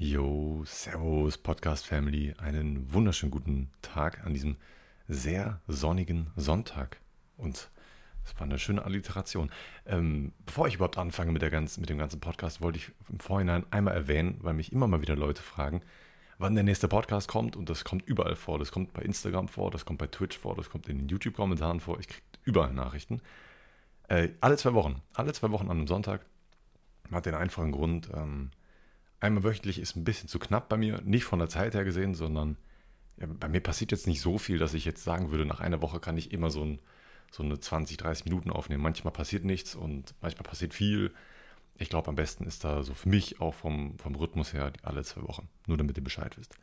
Jo, Servus, Podcast Family. Einen wunderschönen guten Tag an diesem sehr sonnigen Sonntag. Und es war eine schöne Alliteration. Ähm, bevor ich überhaupt anfange mit, der ganzen, mit dem ganzen Podcast, wollte ich im Vorhinein einmal erwähnen, weil mich immer mal wieder Leute fragen, wann der nächste Podcast kommt. Und das kommt überall vor. Das kommt bei Instagram vor, das kommt bei Twitch vor, das kommt in den YouTube-Kommentaren vor. Ich kriege überall Nachrichten. Äh, alle zwei Wochen. Alle zwei Wochen an einem Sonntag. Hat den einfachen Grund, ähm, einmal wöchentlich ist ein bisschen zu knapp bei mir. Nicht von der Zeit her gesehen, sondern ja, bei mir passiert jetzt nicht so viel, dass ich jetzt sagen würde, nach einer Woche kann ich immer so, ein, so eine 20, 30 Minuten aufnehmen. Manchmal passiert nichts und manchmal passiert viel. Ich glaube, am besten ist da so für mich auch vom, vom Rhythmus her alle zwei Wochen. Nur damit ihr Bescheid wisst.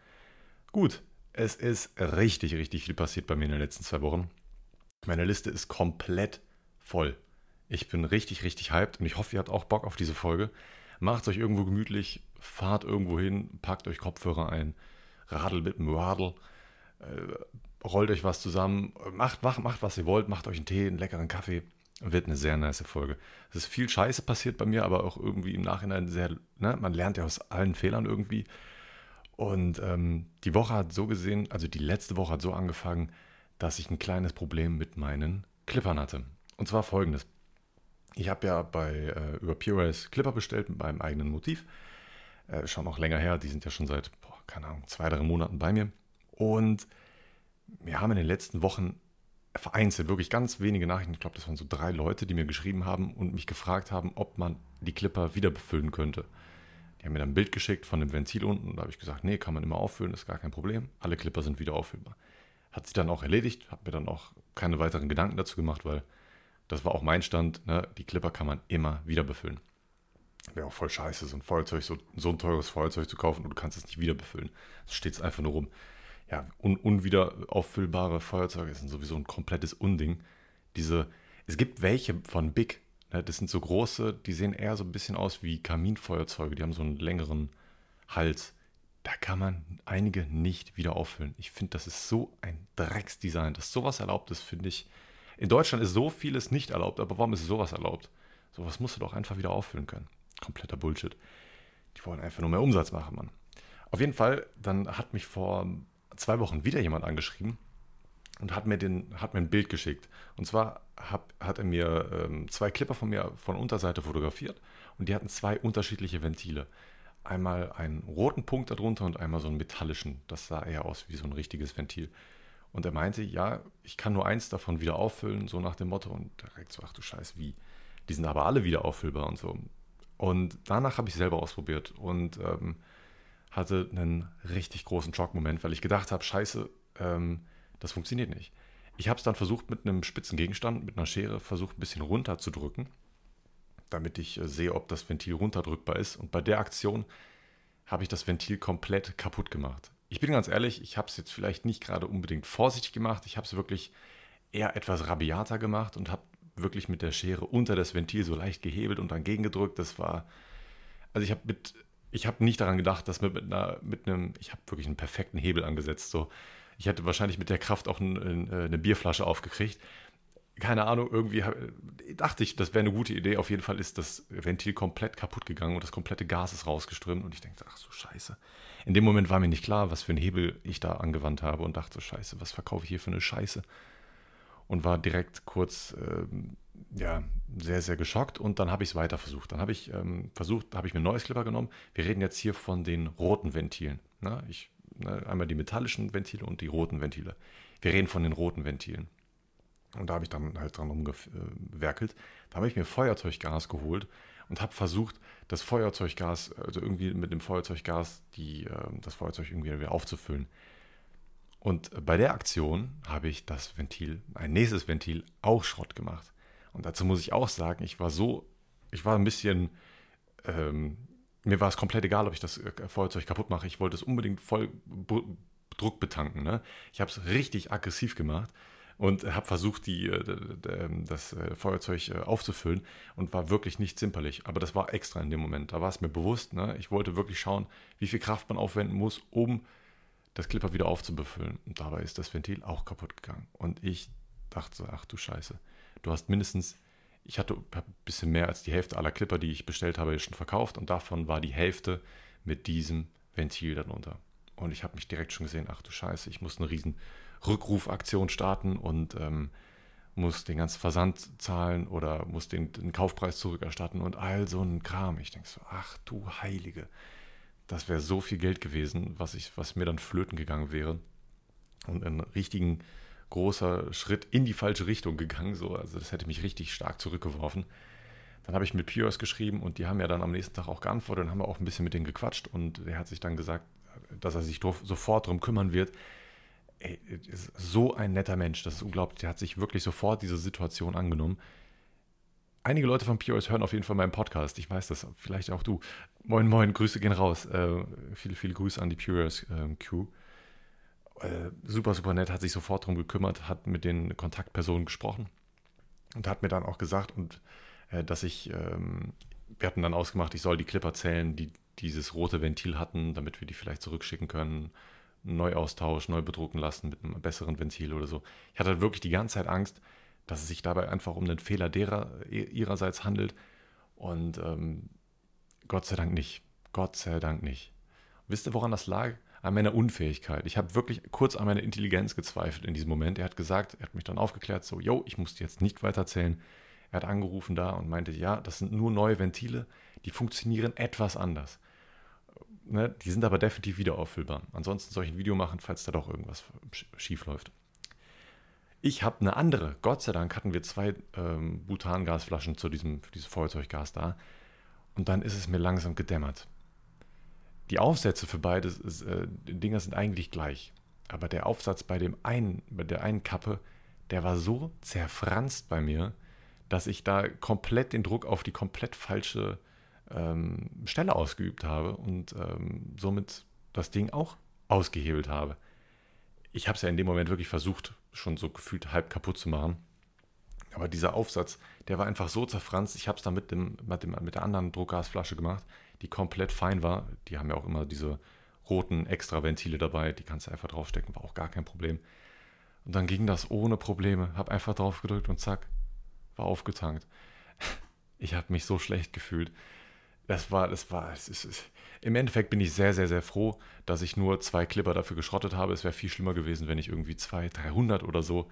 Gut, es ist richtig, richtig viel passiert bei mir in den letzten zwei Wochen. Meine Liste ist komplett voll. Ich bin richtig, richtig hyped und ich hoffe, ihr habt auch Bock auf diese Folge. Macht euch irgendwo gemütlich, fahrt irgendwo hin, packt euch Kopfhörer ein, radelt mit dem Radl, äh, rollt euch was zusammen, macht, macht, macht, was ihr wollt, macht euch einen Tee, einen leckeren Kaffee. Wird eine sehr nice Folge. Es ist viel Scheiße passiert bei mir, aber auch irgendwie im Nachhinein sehr, ne, man lernt ja aus allen Fehlern irgendwie. Und ähm, die Woche hat so gesehen, also die letzte Woche hat so angefangen, dass ich ein kleines Problem mit meinen Clippern hatte. Und zwar folgendes. Ich habe ja bei, äh, über POS Clipper bestellt mit meinem eigenen Motiv. Äh, schon noch länger her, die sind ja schon seit, boah, keine Ahnung, zwei, drei Monaten bei mir. Und wir haben in den letzten Wochen vereinzelt wirklich ganz wenige Nachrichten. Ich glaube, das waren so drei Leute, die mir geschrieben haben und mich gefragt haben, ob man die Clipper wieder befüllen könnte. Die haben mir dann ein Bild geschickt von dem Ventil unten und da habe ich gesagt, nee, kann man immer auffüllen, ist gar kein Problem. Alle Clipper sind wieder auffüllbar. Hat sich dann auch erledigt, habe mir dann auch keine weiteren Gedanken dazu gemacht, weil das war auch mein Stand, ne? die Clipper kann man immer wieder befüllen. Wäre auch voll scheiße, so ein Feuerzeug, so, so ein teures Feuerzeug zu kaufen und du kannst es nicht wieder befüllen. Es steht einfach nur rum. Ja, un, unwieder auffüllbare Feuerzeuge sind sowieso ein komplettes Unding. Diese, es gibt welche von Big, ne? das sind so große, die sehen eher so ein bisschen aus wie Kaminfeuerzeuge, die haben so einen längeren Hals. Da kann man einige nicht wieder auffüllen. Ich finde, das ist so ein Drecksdesign, dass sowas erlaubt ist, finde ich in Deutschland ist so vieles nicht erlaubt, aber warum ist sowas erlaubt? Sowas musst du doch einfach wieder auffüllen können. Kompletter Bullshit. Die wollen einfach nur mehr Umsatz machen, Mann. Auf jeden Fall, dann hat mich vor zwei Wochen wieder jemand angeschrieben und hat mir, den, hat mir ein Bild geschickt. Und zwar hab, hat er mir ähm, zwei Clipper von mir von Unterseite fotografiert und die hatten zwei unterschiedliche Ventile. Einmal einen roten Punkt darunter und einmal so einen metallischen. Das sah eher aus wie so ein richtiges Ventil. Und er meinte, ja, ich kann nur eins davon wieder auffüllen, so nach dem Motto. Und direkt so, ach du Scheiß, wie? Die sind aber alle wieder auffüllbar und so. Und danach habe ich selber ausprobiert und ähm, hatte einen richtig großen Schockmoment, weil ich gedacht habe, Scheiße, ähm, das funktioniert nicht. Ich habe es dann versucht mit einem spitzen Gegenstand, mit einer Schere, versucht ein bisschen runterzudrücken, damit ich äh, sehe, ob das Ventil runterdrückbar ist. Und bei der Aktion habe ich das Ventil komplett kaputt gemacht ich bin ganz ehrlich, ich habe es jetzt vielleicht nicht gerade unbedingt vorsichtig gemacht. Ich habe es wirklich eher etwas rabiater gemacht und habe wirklich mit der Schere unter das Ventil so leicht gehebelt und dann gegengedrückt. Das war, also ich habe mit, ich habe nicht daran gedacht, dass mit, mit, einer, mit einem, ich habe wirklich einen perfekten Hebel angesetzt. So, ich hätte wahrscheinlich mit der Kraft auch ein, eine Bierflasche aufgekriegt. Keine Ahnung, irgendwie dachte ich, das wäre eine gute Idee. Auf jeden Fall ist das Ventil komplett kaputt gegangen und das komplette Gas ist rausgeströmt. Und ich denke, ach so scheiße in dem Moment war mir nicht klar, was für einen Hebel ich da angewandt habe und dachte so, scheiße, was verkaufe ich hier für eine Scheiße? Und war direkt kurz, ähm, ja, sehr, sehr geschockt und dann habe ich es weiter versucht. Dann habe ich ähm, versucht, habe ich mir ein neues Clipper genommen. Wir reden jetzt hier von den roten Ventilen. Ne? Ich, ne, einmal die metallischen Ventile und die roten Ventile. Wir reden von den roten Ventilen. Und da habe ich dann halt dran rumgewerkelt. Da habe ich mir Feuerzeuggas geholt und habe versucht, das Feuerzeuggas, also irgendwie mit dem Feuerzeuggas die, äh, das Feuerzeug irgendwie wieder aufzufüllen. Und bei der Aktion habe ich das Ventil, ein nächstes Ventil, auch Schrott gemacht. Und dazu muss ich auch sagen, ich war so, ich war ein bisschen, ähm, mir war es komplett egal, ob ich das äh, Feuerzeug kaputt mache. Ich wollte es unbedingt voll Druck betanken. Ne? Ich habe es richtig aggressiv gemacht und habe versucht, die, äh, ähm, das äh, Feuerzeug aufzufüllen und war wirklich nicht zimperlich. Aber das war extra in dem Moment. Da war es mir bewusst. Ne? Ich wollte wirklich schauen, wie viel Kraft man aufwenden muss, um das Clipper wieder aufzubefüllen. Und dabei ist das Ventil auch kaputt gegangen. Und ich dachte so, ach du Scheiße, du hast mindestens, ich hatte ein bisschen mehr als die Hälfte aller Clipper, die ich bestellt habe, schon verkauft und davon war die Hälfte mit diesem Ventil darunter. Und ich habe mich direkt schon gesehen, ach du Scheiße, ich muss eine riesen Rückrufaktion starten und ähm, muss den ganzen Versand zahlen oder muss den, den, Kaufpreis zurückerstatten und all so ein Kram. Ich denke so, ach du Heilige, das wäre so viel Geld gewesen, was, ich, was mir dann flöten gegangen wäre. Und ein richtigen großer Schritt in die falsche Richtung gegangen. So. Also das hätte mich richtig stark zurückgeworfen. Dann habe ich mit Pios geschrieben und die haben ja dann am nächsten Tag auch geantwortet und haben auch ein bisschen mit denen gequatscht und er hat sich dann gesagt, dass er sich sofort darum kümmern wird. Ey, ist so ein netter Mensch, das ist unglaublich. Der hat sich wirklich sofort diese Situation angenommen. Einige Leute von POS hören auf jeden Fall meinen Podcast. Ich weiß das, vielleicht auch du. Moin, moin, Grüße gehen raus. Äh, viele, viele Grüße an die POS äh, Q. Äh, super, super nett, hat sich sofort darum gekümmert, hat mit den Kontaktpersonen gesprochen und hat mir dann auch gesagt, und, äh, dass ich, ähm, wir hatten dann ausgemacht, ich soll die Clipper zählen, die dieses rote Ventil hatten, damit wir die vielleicht zurückschicken können, neu austauschen, neu bedrucken lassen mit einem besseren Ventil oder so. Ich hatte wirklich die ganze Zeit Angst, dass es sich dabei einfach um einen Fehler derer ihrerseits handelt und ähm, Gott sei Dank nicht. Gott sei Dank nicht. Wisst ihr, woran das lag? An meiner Unfähigkeit. Ich habe wirklich kurz an meiner Intelligenz gezweifelt in diesem Moment. Er hat gesagt, er hat mich dann aufgeklärt, so, yo, ich muss jetzt nicht weiterzählen. Er hat angerufen da und meinte, ja, das sind nur neue Ventile, die funktionieren etwas anders. Ne, die sind aber definitiv wieder auffüllbar. Ansonsten soll ich ein Video machen, falls da doch irgendwas schief läuft. Ich habe eine andere. Gott sei Dank hatten wir zwei ähm, Butangasflaschen zu diesem, diesem Feuerzeuggas da. Und dann ist es mir langsam gedämmert. Die Aufsätze für beide äh, Dinger sind eigentlich gleich. Aber der Aufsatz bei dem einen, bei der einen Kappe, der war so zerfranst bei mir, dass ich da komplett den Druck auf die komplett falsche ähm, Stelle ausgeübt habe und ähm, somit das Ding auch ausgehebelt habe. Ich habe es ja in dem Moment wirklich versucht, schon so gefühlt halb kaputt zu machen. Aber dieser Aufsatz, der war einfach so zerfranst. Ich habe es dann mit, dem, mit, dem, mit der anderen Druckgasflasche gemacht, die komplett fein war. Die haben ja auch immer diese roten Extraventile dabei, die kannst du einfach draufstecken, war auch gar kein Problem. Und dann ging das ohne Probleme. Hab einfach drauf gedrückt und zack, war aufgetankt. Ich habe mich so schlecht gefühlt das war, das war, es ist, es, im Endeffekt bin ich sehr, sehr, sehr froh, dass ich nur zwei Clipper dafür geschrottet habe. Es wäre viel schlimmer gewesen, wenn ich irgendwie 200, 300 oder so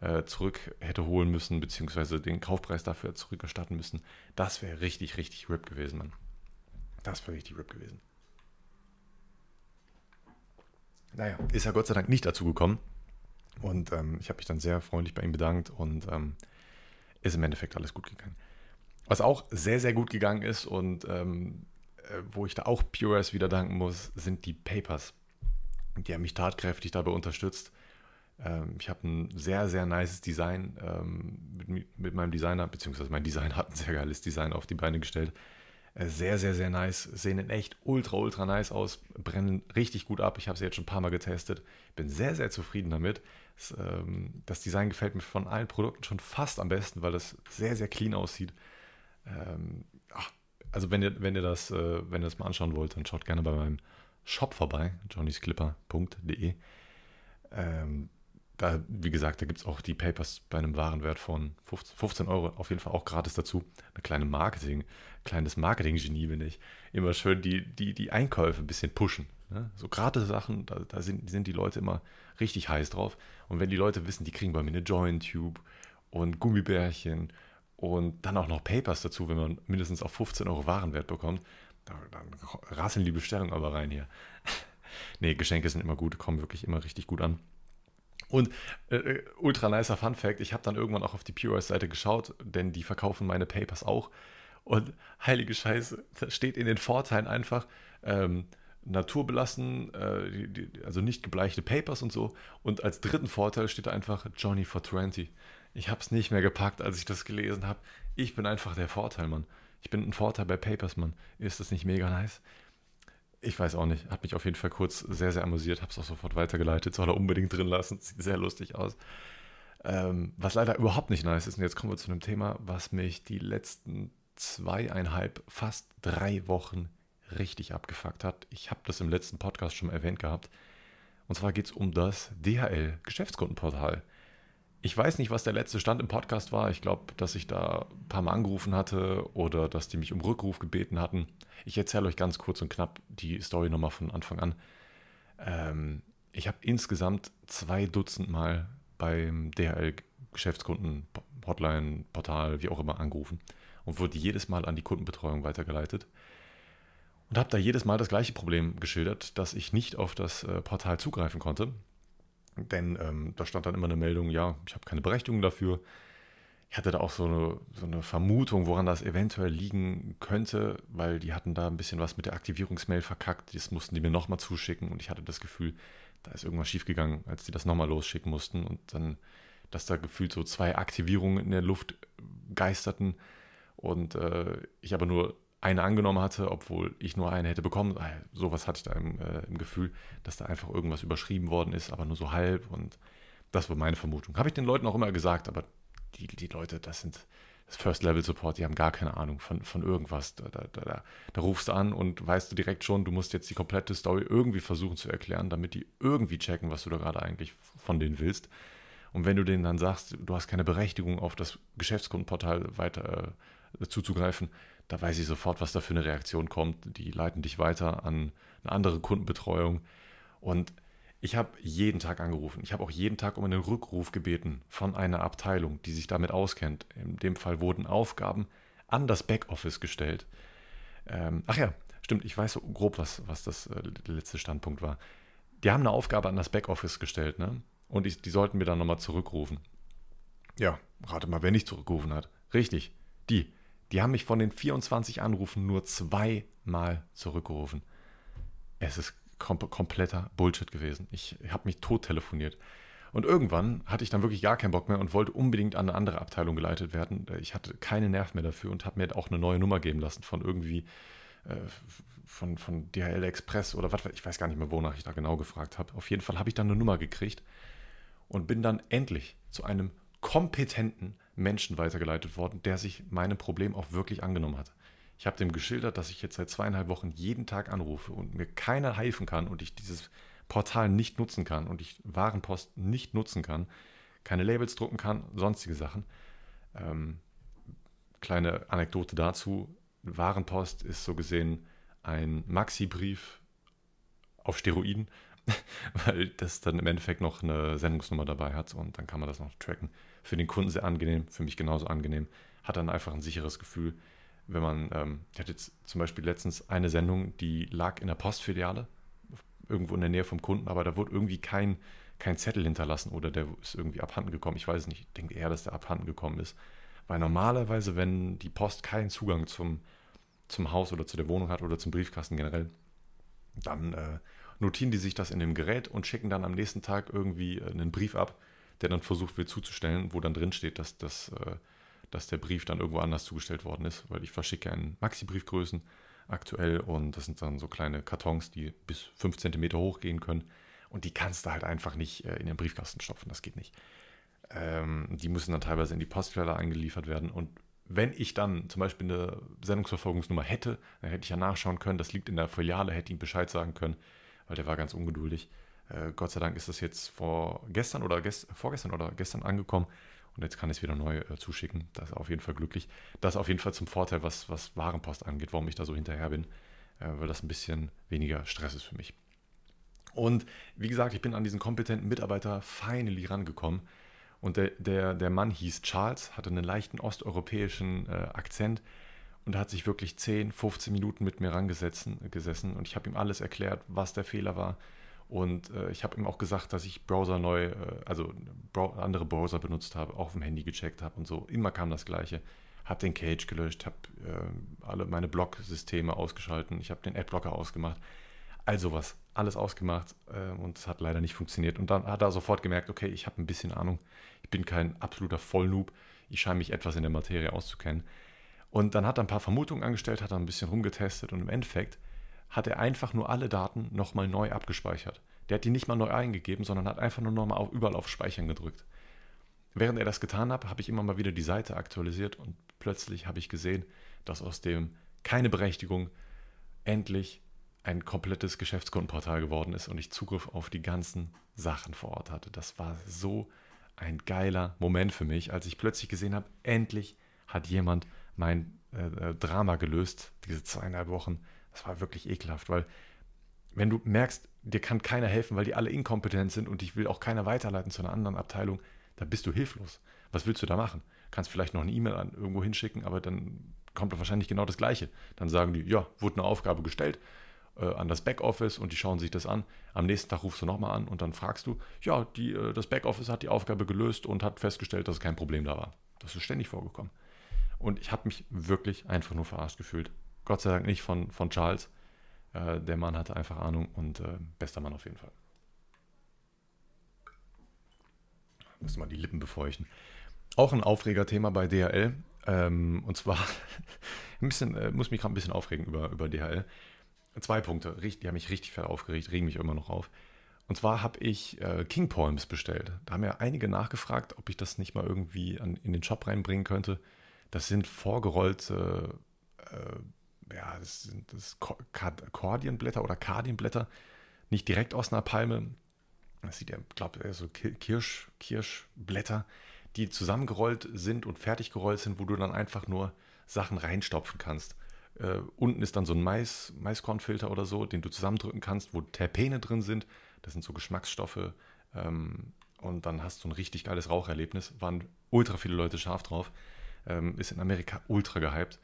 äh, zurück hätte holen müssen, beziehungsweise den Kaufpreis dafür zurückerstatten müssen. Das wäre richtig, richtig RIP gewesen, Mann. Das wäre richtig RIP gewesen. Naja, ist ja Gott sei Dank nicht dazu gekommen. Und ähm, ich habe mich dann sehr freundlich bei ihm bedankt und ähm, ist im Endeffekt alles gut gegangen. Was auch sehr, sehr gut gegangen ist und ähm, äh, wo ich da auch POS wieder danken muss, sind die Papers. Die haben mich tatkräftig dabei unterstützt. Ähm, ich habe ein sehr, sehr nices Design ähm, mit, mit, meinem Designer, beziehungsweise mein Designer hat ein sehr geiles Design auf die Beine gestellt. Äh, sehr, sehr, sehr nice. Sehen in echt ultra, ultra nice aus. Brennen richtig gut ab. Ich habe sie jetzt schon ein paar Mal getestet. Bin sehr, sehr zufrieden damit. Das, ähm, das Design gefällt mir von allen Produkten schon fast am besten, weil es sehr, sehr clean aussieht ähm, also wenn ihr, wenn ihr das, äh, wenn ihr das mal anschauen wollt, dann schaut gerne bei meinem Shop vorbei, johnnysclipper.de. Ähm, da, wie gesagt, da gibt es auch die Papers bei einem Warenwert von 15, 15, Euro, auf jeden Fall auch gratis dazu. Eine kleine Marketing, kleines Marketing-Genie bin ich. Immer schön die, die, die Einkäufe ein bisschen pushen. Ne? So gratis Sachen, da, da sind, sind die Leute immer richtig heiß drauf. Und wenn die Leute wissen, die kriegen bei mir eine Joint-Tube und Gummibärchen und dann auch noch Papers dazu, wenn man mindestens auf 15 Euro Warenwert bekommt, dann, rasseln die Bestellungen aber rein hier. nee, Geschenke sind immer gut, kommen wirklich immer richtig gut an. Und äh, äh ultra nicer Fun Fact: Ich habe dann irgendwann auch auf die POS-Seite geschaut, denn die verkaufen meine Papers auch. Und heilige Scheiße, da steht in den Vorteilen einfach ähm, naturbelassen, äh, die, die, also nicht gebleichte Papers und so. Und als dritten Vorteil steht einfach Johnny for 20. Ich habe es nicht mehr gepackt, als ich das gelesen habe. Ich bin einfach der Vorteil, Mann. Ich bin ein Vorteil bei Papers, Mann. Ist das nicht mega nice? Ich weiß auch nicht. Hat mich auf jeden Fall kurz sehr, sehr amüsiert. Habe es auch sofort weitergeleitet. Soll er unbedingt drin lassen. Sieht sehr lustig aus. Ähm, was leider überhaupt nicht nice ist. Und jetzt kommen wir zu einem Thema, was mich die letzten zweieinhalb, fast drei Wochen richtig abgefuckt hat. Ich habe das im letzten Podcast schon erwähnt gehabt. Und zwar geht es um das DHL Geschäftskundenportal. Ich weiß nicht, was der letzte Stand im Podcast war. Ich glaube, dass ich da ein paar Mal angerufen hatte oder dass die mich um Rückruf gebeten hatten. Ich erzähle euch ganz kurz und knapp die Story nochmal von Anfang an. Ähm, ich habe insgesamt zwei Dutzend Mal beim DHL-Geschäftskunden, Hotline, Portal, wie auch immer angerufen und wurde jedes Mal an die Kundenbetreuung weitergeleitet und habe da jedes Mal das gleiche Problem geschildert, dass ich nicht auf das äh, Portal zugreifen konnte. Denn ähm, da stand dann immer eine Meldung, ja, ich habe keine Berechtigung dafür. Ich hatte da auch so eine, so eine Vermutung, woran das eventuell liegen könnte, weil die hatten da ein bisschen was mit der Aktivierungsmail verkackt. Das mussten die mir nochmal zuschicken und ich hatte das Gefühl, da ist irgendwas schiefgegangen, als die das nochmal losschicken mussten und dann, dass da gefühlt so zwei Aktivierungen in der Luft geisterten und äh, ich aber nur eine angenommen hatte, obwohl ich nur eine hätte bekommen. Ah, sowas hatte ich da im, äh, im, Gefühl, dass da einfach irgendwas überschrieben worden ist, aber nur so halb. Und das war meine Vermutung. Habe ich den Leuten auch immer gesagt, aber die, die Leute, das sind das First-Level-Support, die haben gar keine Ahnung von, von irgendwas. Da, da, da, da, rufst du an und weißt du direkt schon, du musst jetzt die komplette Story irgendwie versuchen zu erklären, damit die irgendwie checken, was du da gerade eigentlich von denen willst. Und wenn du denen dann sagst, du hast keine Berechtigung, auf das Geschäftskundenportal weiter äh, zuzugreifen, da weiß ich sofort, was da für eine Reaktion kommt. Die leiten dich weiter an eine andere Kundenbetreuung. Und ich habe jeden Tag angerufen. Ich habe auch jeden Tag um einen Rückruf gebeten von einer Abteilung, die sich damit auskennt. In dem Fall wurden Aufgaben an das Backoffice gestellt. Ähm, ach ja, stimmt, ich weiß so grob, was, was das äh, letzte Standpunkt war. Die haben eine Aufgabe an das Backoffice gestellt, ne? Und ich, die sollten mir dann nochmal zurückrufen. Ja, rate mal, wer nicht zurückgerufen hat. Richtig, die. Die haben mich von den 24 Anrufen nur zweimal zurückgerufen. Es ist kom kompletter Bullshit gewesen. Ich habe mich tot telefoniert. Und irgendwann hatte ich dann wirklich gar keinen Bock mehr und wollte unbedingt an eine andere Abteilung geleitet werden. Ich hatte keine Nerv mehr dafür und habe mir auch eine neue Nummer geben lassen von irgendwie äh, von, von DHL Express oder was, ich weiß gar nicht mehr, wonach ich da genau gefragt habe. Auf jeden Fall habe ich dann eine Nummer gekriegt und bin dann endlich zu einem kompetenten Menschen weitergeleitet worden, der sich meinem Problem auch wirklich angenommen hat. Ich habe dem geschildert, dass ich jetzt seit zweieinhalb Wochen jeden Tag anrufe und mir keiner helfen kann und ich dieses Portal nicht nutzen kann und ich Warenpost nicht nutzen kann, keine Labels drucken kann, sonstige Sachen. Ähm, kleine Anekdote dazu. Warenpost ist so gesehen ein Maxi-Brief auf Steroiden, weil das dann im Endeffekt noch eine Sendungsnummer dabei hat und dann kann man das noch tracken für den Kunden sehr angenehm, für mich genauso angenehm. Hat dann einfach ein sicheres Gefühl, wenn man, ähm, ich hatte jetzt zum Beispiel letztens eine Sendung, die lag in der Postfiliale, irgendwo in der Nähe vom Kunden, aber da wurde irgendwie kein, kein Zettel hinterlassen oder der ist irgendwie abhanden gekommen. Ich weiß es nicht, ich denke eher, dass der abhanden gekommen ist. Weil normalerweise, wenn die Post keinen Zugang zum, zum Haus oder zu der Wohnung hat oder zum Briefkasten generell, dann äh, notieren die sich das in dem Gerät und schicken dann am nächsten Tag irgendwie äh, einen Brief ab der dann versucht wird zuzustellen, wo dann drin steht, dass, dass, äh, dass der Brief dann irgendwo anders zugestellt worden ist, weil ich verschicke einen Maxi-Briefgrößen aktuell und das sind dann so kleine Kartons, die bis 5 cm hoch gehen können und die kannst du halt einfach nicht äh, in den Briefkasten stopfen, das geht nicht. Ähm, die müssen dann teilweise in die Postfälle eingeliefert werden und wenn ich dann zum Beispiel eine Sendungsverfolgungsnummer hätte, dann hätte ich ja nachschauen können, das liegt in der Filiale, hätte ihm Bescheid sagen können, weil der war ganz ungeduldig. Äh, Gott sei Dank ist das jetzt vor gestern oder gest vorgestern oder gestern angekommen und jetzt kann ich es wieder neu äh, zuschicken. Das ist auf jeden Fall glücklich. Das ist auf jeden Fall zum Vorteil, was, was Warenpost angeht, warum ich da so hinterher bin, äh, weil das ein bisschen weniger Stress ist für mich. Und wie gesagt, ich bin an diesen kompetenten Mitarbeiter finally rangekommen. Und der, der, der Mann hieß Charles, hatte einen leichten osteuropäischen äh, Akzent und hat sich wirklich 10, 15 Minuten mit mir rangesessen gesessen. Und ich habe ihm alles erklärt, was der Fehler war, und äh, ich habe ihm auch gesagt, dass ich Browser neu, äh, also andere Browser benutzt habe, auch auf dem Handy gecheckt habe und so. Immer kam das Gleiche. Habe den Cage gelöscht, habe äh, alle meine Block-Systeme ausgeschalten, ich habe den Adblocker ausgemacht. All sowas, alles ausgemacht äh, und es hat leider nicht funktioniert. Und dann hat er sofort gemerkt, okay, ich habe ein bisschen Ahnung. Ich bin kein absoluter Vollnoob. Ich scheine mich etwas in der Materie auszukennen. Und dann hat er ein paar Vermutungen angestellt, hat er ein bisschen rumgetestet und im Endeffekt hat er einfach nur alle Daten nochmal neu abgespeichert. Der hat die nicht mal neu eingegeben, sondern hat einfach nur nochmal überall auf Speichern gedrückt. Während er das getan hat, habe ich immer mal wieder die Seite aktualisiert und plötzlich habe ich gesehen, dass aus dem keine Berechtigung endlich ein komplettes Geschäftskundenportal geworden ist und ich Zugriff auf die ganzen Sachen vor Ort hatte. Das war so ein geiler Moment für mich, als ich plötzlich gesehen habe, endlich hat jemand mein äh, äh, Drama gelöst, diese zweieinhalb Wochen. Das war wirklich ekelhaft, weil wenn du merkst, dir kann keiner helfen, weil die alle inkompetent sind und dich will auch keiner weiterleiten zu einer anderen Abteilung, da bist du hilflos. Was willst du da machen? Kannst vielleicht noch eine E-Mail an irgendwo hinschicken, aber dann kommt doch wahrscheinlich genau das Gleiche. Dann sagen die, ja, wurde eine Aufgabe gestellt äh, an das Backoffice und die schauen sich das an. Am nächsten Tag rufst du nochmal an und dann fragst du, ja, die, äh, das Backoffice hat die Aufgabe gelöst und hat festgestellt, dass kein Problem da war. Das ist ständig vorgekommen. Und ich habe mich wirklich einfach nur verarscht gefühlt. Gott sei Dank nicht von, von Charles. Äh, der Mann hatte einfach Ahnung und äh, bester Mann auf jeden Fall. Muss mal die Lippen befeuchten. Auch ein Aufregerthema bei DHL. Ähm, und zwar, ein bisschen, äh, muss mich gerade ein bisschen aufregen über, über DHL. Zwei Punkte, die haben mich richtig fett aufgeregt, regen mich immer noch auf. Und zwar habe ich äh, King Poems bestellt. Da haben ja einige nachgefragt, ob ich das nicht mal irgendwie an, in den Shop reinbringen könnte. Das sind vorgerollte, äh, ja, das sind das Kordienblätter oder Kardienblätter. Nicht direkt aus einer Palme. Das sieht ja, glaube ich, so Kirsch, Kirschblätter, die zusammengerollt sind und fertig gerollt sind, wo du dann einfach nur Sachen reinstopfen kannst. Äh, unten ist dann so ein Mais, Maiskornfilter oder so, den du zusammendrücken kannst, wo Terpene drin sind. Das sind so Geschmacksstoffe. Ähm, und dann hast du ein richtig geiles Raucherlebnis. Waren ultra viele Leute scharf drauf. Ähm, ist in Amerika ultra gehypt.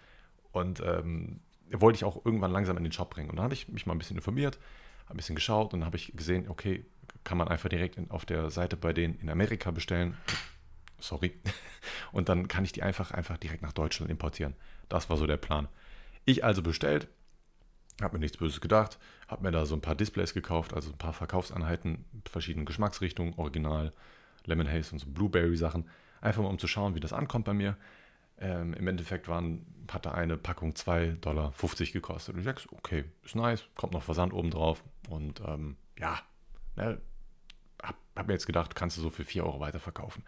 Und ähm, wollte ich auch irgendwann langsam in den Shop bringen. Und dann habe ich mich mal ein bisschen informiert, ein bisschen geschaut und dann habe ich gesehen, okay, kann man einfach direkt in, auf der Seite bei denen in Amerika bestellen. Sorry. Und dann kann ich die einfach, einfach direkt nach Deutschland importieren. Das war so der Plan. Ich also bestellt, habe mir nichts Böses gedacht, habe mir da so ein paar Displays gekauft, also ein paar Verkaufseinheiten, verschiedene Geschmacksrichtungen, Original, Lemon Haze und so Blueberry-Sachen, einfach mal um zu schauen, wie das ankommt bei mir. Ähm, Im Endeffekt waren, hatte eine Packung 2,50 Dollar gekostet. Und ich dachte, okay, ist nice, kommt noch Versand oben drauf. Und ähm, ja, ne, hab, hab, mir jetzt gedacht, kannst du so für 4 Euro weiterverkaufen.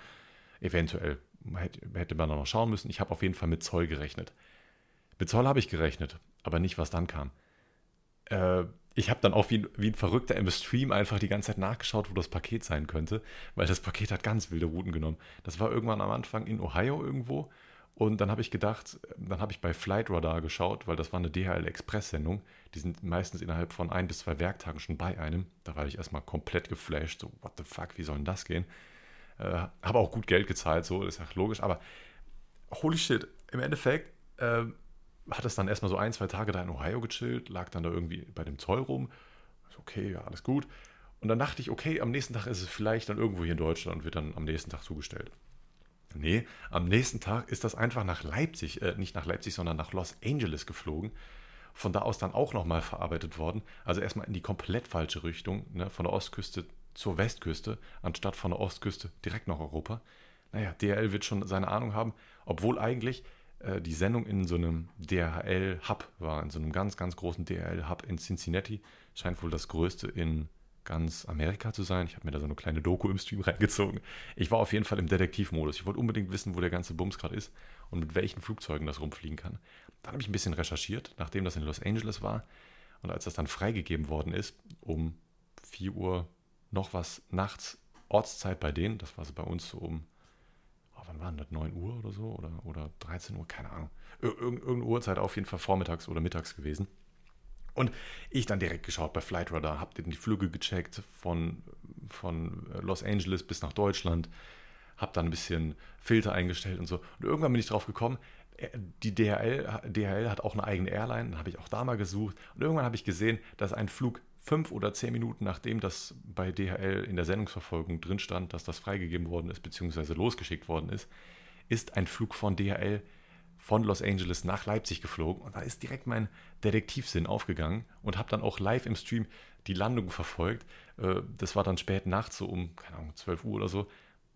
Eventuell hätte, hätte man noch schauen müssen. Ich habe auf jeden Fall mit Zoll gerechnet. Mit Zoll habe ich gerechnet, aber nicht, was dann kam. Äh, ich habe dann auch wie, wie ein Verrückter im Stream einfach die ganze Zeit nachgeschaut, wo das Paket sein könnte, weil das Paket hat ganz wilde Routen genommen. Das war irgendwann am Anfang in Ohio irgendwo. Und dann habe ich gedacht, dann habe ich bei Flight Radar geschaut, weil das war eine DHL Express-Sendung. Die sind meistens innerhalb von ein bis zwei Werktagen schon bei einem. Da war ich erstmal komplett geflasht, so, what the fuck, wie soll denn das gehen? Äh, habe auch gut Geld gezahlt, so, das ist ja logisch, aber holy shit, im Endeffekt äh, hat es dann erstmal so ein, zwei Tage da in Ohio gechillt, lag dann da irgendwie bei dem Zoll rum. Okay, ja, alles gut. Und dann dachte ich, okay, am nächsten Tag ist es vielleicht dann irgendwo hier in Deutschland und wird dann am nächsten Tag zugestellt. Nee, am nächsten Tag ist das einfach nach Leipzig, äh, nicht nach Leipzig, sondern nach Los Angeles geflogen. Von da aus dann auch nochmal verarbeitet worden. Also erstmal in die komplett falsche Richtung, ne, von der Ostküste zur Westküste, anstatt von der Ostküste direkt nach Europa. Naja, DHL wird schon seine Ahnung haben, obwohl eigentlich äh, die Sendung in so einem DHL-Hub war, in so einem ganz, ganz großen DHL-Hub in Cincinnati. Scheint wohl das größte in ganz Amerika zu sein. Ich habe mir da so eine kleine Doku im Stream reingezogen. Ich war auf jeden Fall im Detektivmodus. Ich wollte unbedingt wissen, wo der ganze Bums gerade ist und mit welchen Flugzeugen das rumfliegen kann. Dann habe ich ein bisschen recherchiert, nachdem das in Los Angeles war. Und als das dann freigegeben worden ist, um 4 Uhr noch was nachts Ortszeit bei denen, das war so bei uns so um wann waren das, 9 Uhr oder so oder, oder 13 Uhr, keine Ahnung. Ir irgendeine Uhrzeit auf jeden Fall vormittags oder mittags gewesen. Und ich dann direkt geschaut bei Flightradar, habe die Flüge gecheckt von, von Los Angeles bis nach Deutschland, habe dann ein bisschen Filter eingestellt und so. Und irgendwann bin ich drauf gekommen, äh, die DHL, DHL hat auch eine eigene Airline, dann habe ich auch da mal gesucht. Und irgendwann habe ich gesehen, dass ein Flug fünf oder zehn Minuten nachdem das bei DHL in der Sendungsverfolgung drin stand, dass das freigegeben worden ist, beziehungsweise losgeschickt worden ist, ist ein Flug von DHL von Los Angeles nach Leipzig geflogen. Und da ist direkt mein Detektivsinn aufgegangen und habe dann auch live im Stream die Landung verfolgt. Äh, das war dann spät nachts, so um, keine Ahnung, 12 Uhr oder so.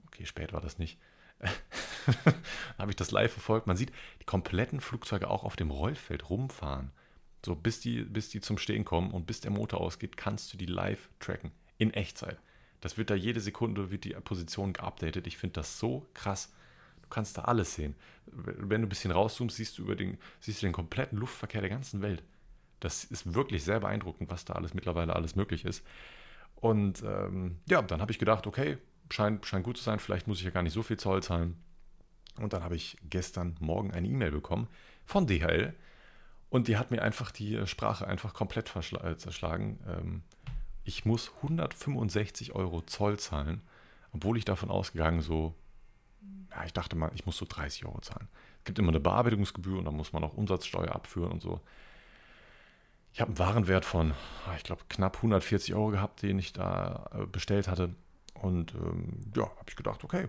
Okay, spät war das nicht. habe ich das live verfolgt. Man sieht die kompletten Flugzeuge auch auf dem Rollfeld rumfahren. So, bis die, bis die zum Stehen kommen und bis der Motor ausgeht, kannst du die live tracken. In Echtzeit. Das wird da jede Sekunde, wird die Position geupdatet. Ich finde das so krass. Du kannst da alles sehen. Wenn du ein bisschen rauszoomst, siehst du über den, siehst du den kompletten Luftverkehr der ganzen Welt. Das ist wirklich sehr beeindruckend, was da alles mittlerweile alles möglich ist. Und ähm, ja, dann habe ich gedacht, okay, scheint, scheint gut zu sein, vielleicht muss ich ja gar nicht so viel Zoll zahlen. Und dann habe ich gestern Morgen eine E-Mail bekommen von DHL und die hat mir einfach die Sprache einfach komplett äh, zerschlagen. Ähm, ich muss 165 Euro Zoll zahlen, obwohl ich davon ausgegangen so, ja, ich dachte mal, ich muss so 30 Euro zahlen. Es gibt immer eine Bearbeitungsgebühr und dann muss man auch Umsatzsteuer abführen und so. Ich habe einen Warenwert von, ah, ich glaube, knapp 140 Euro gehabt, den ich da äh, bestellt hatte. Und ähm, ja, habe ich gedacht, okay,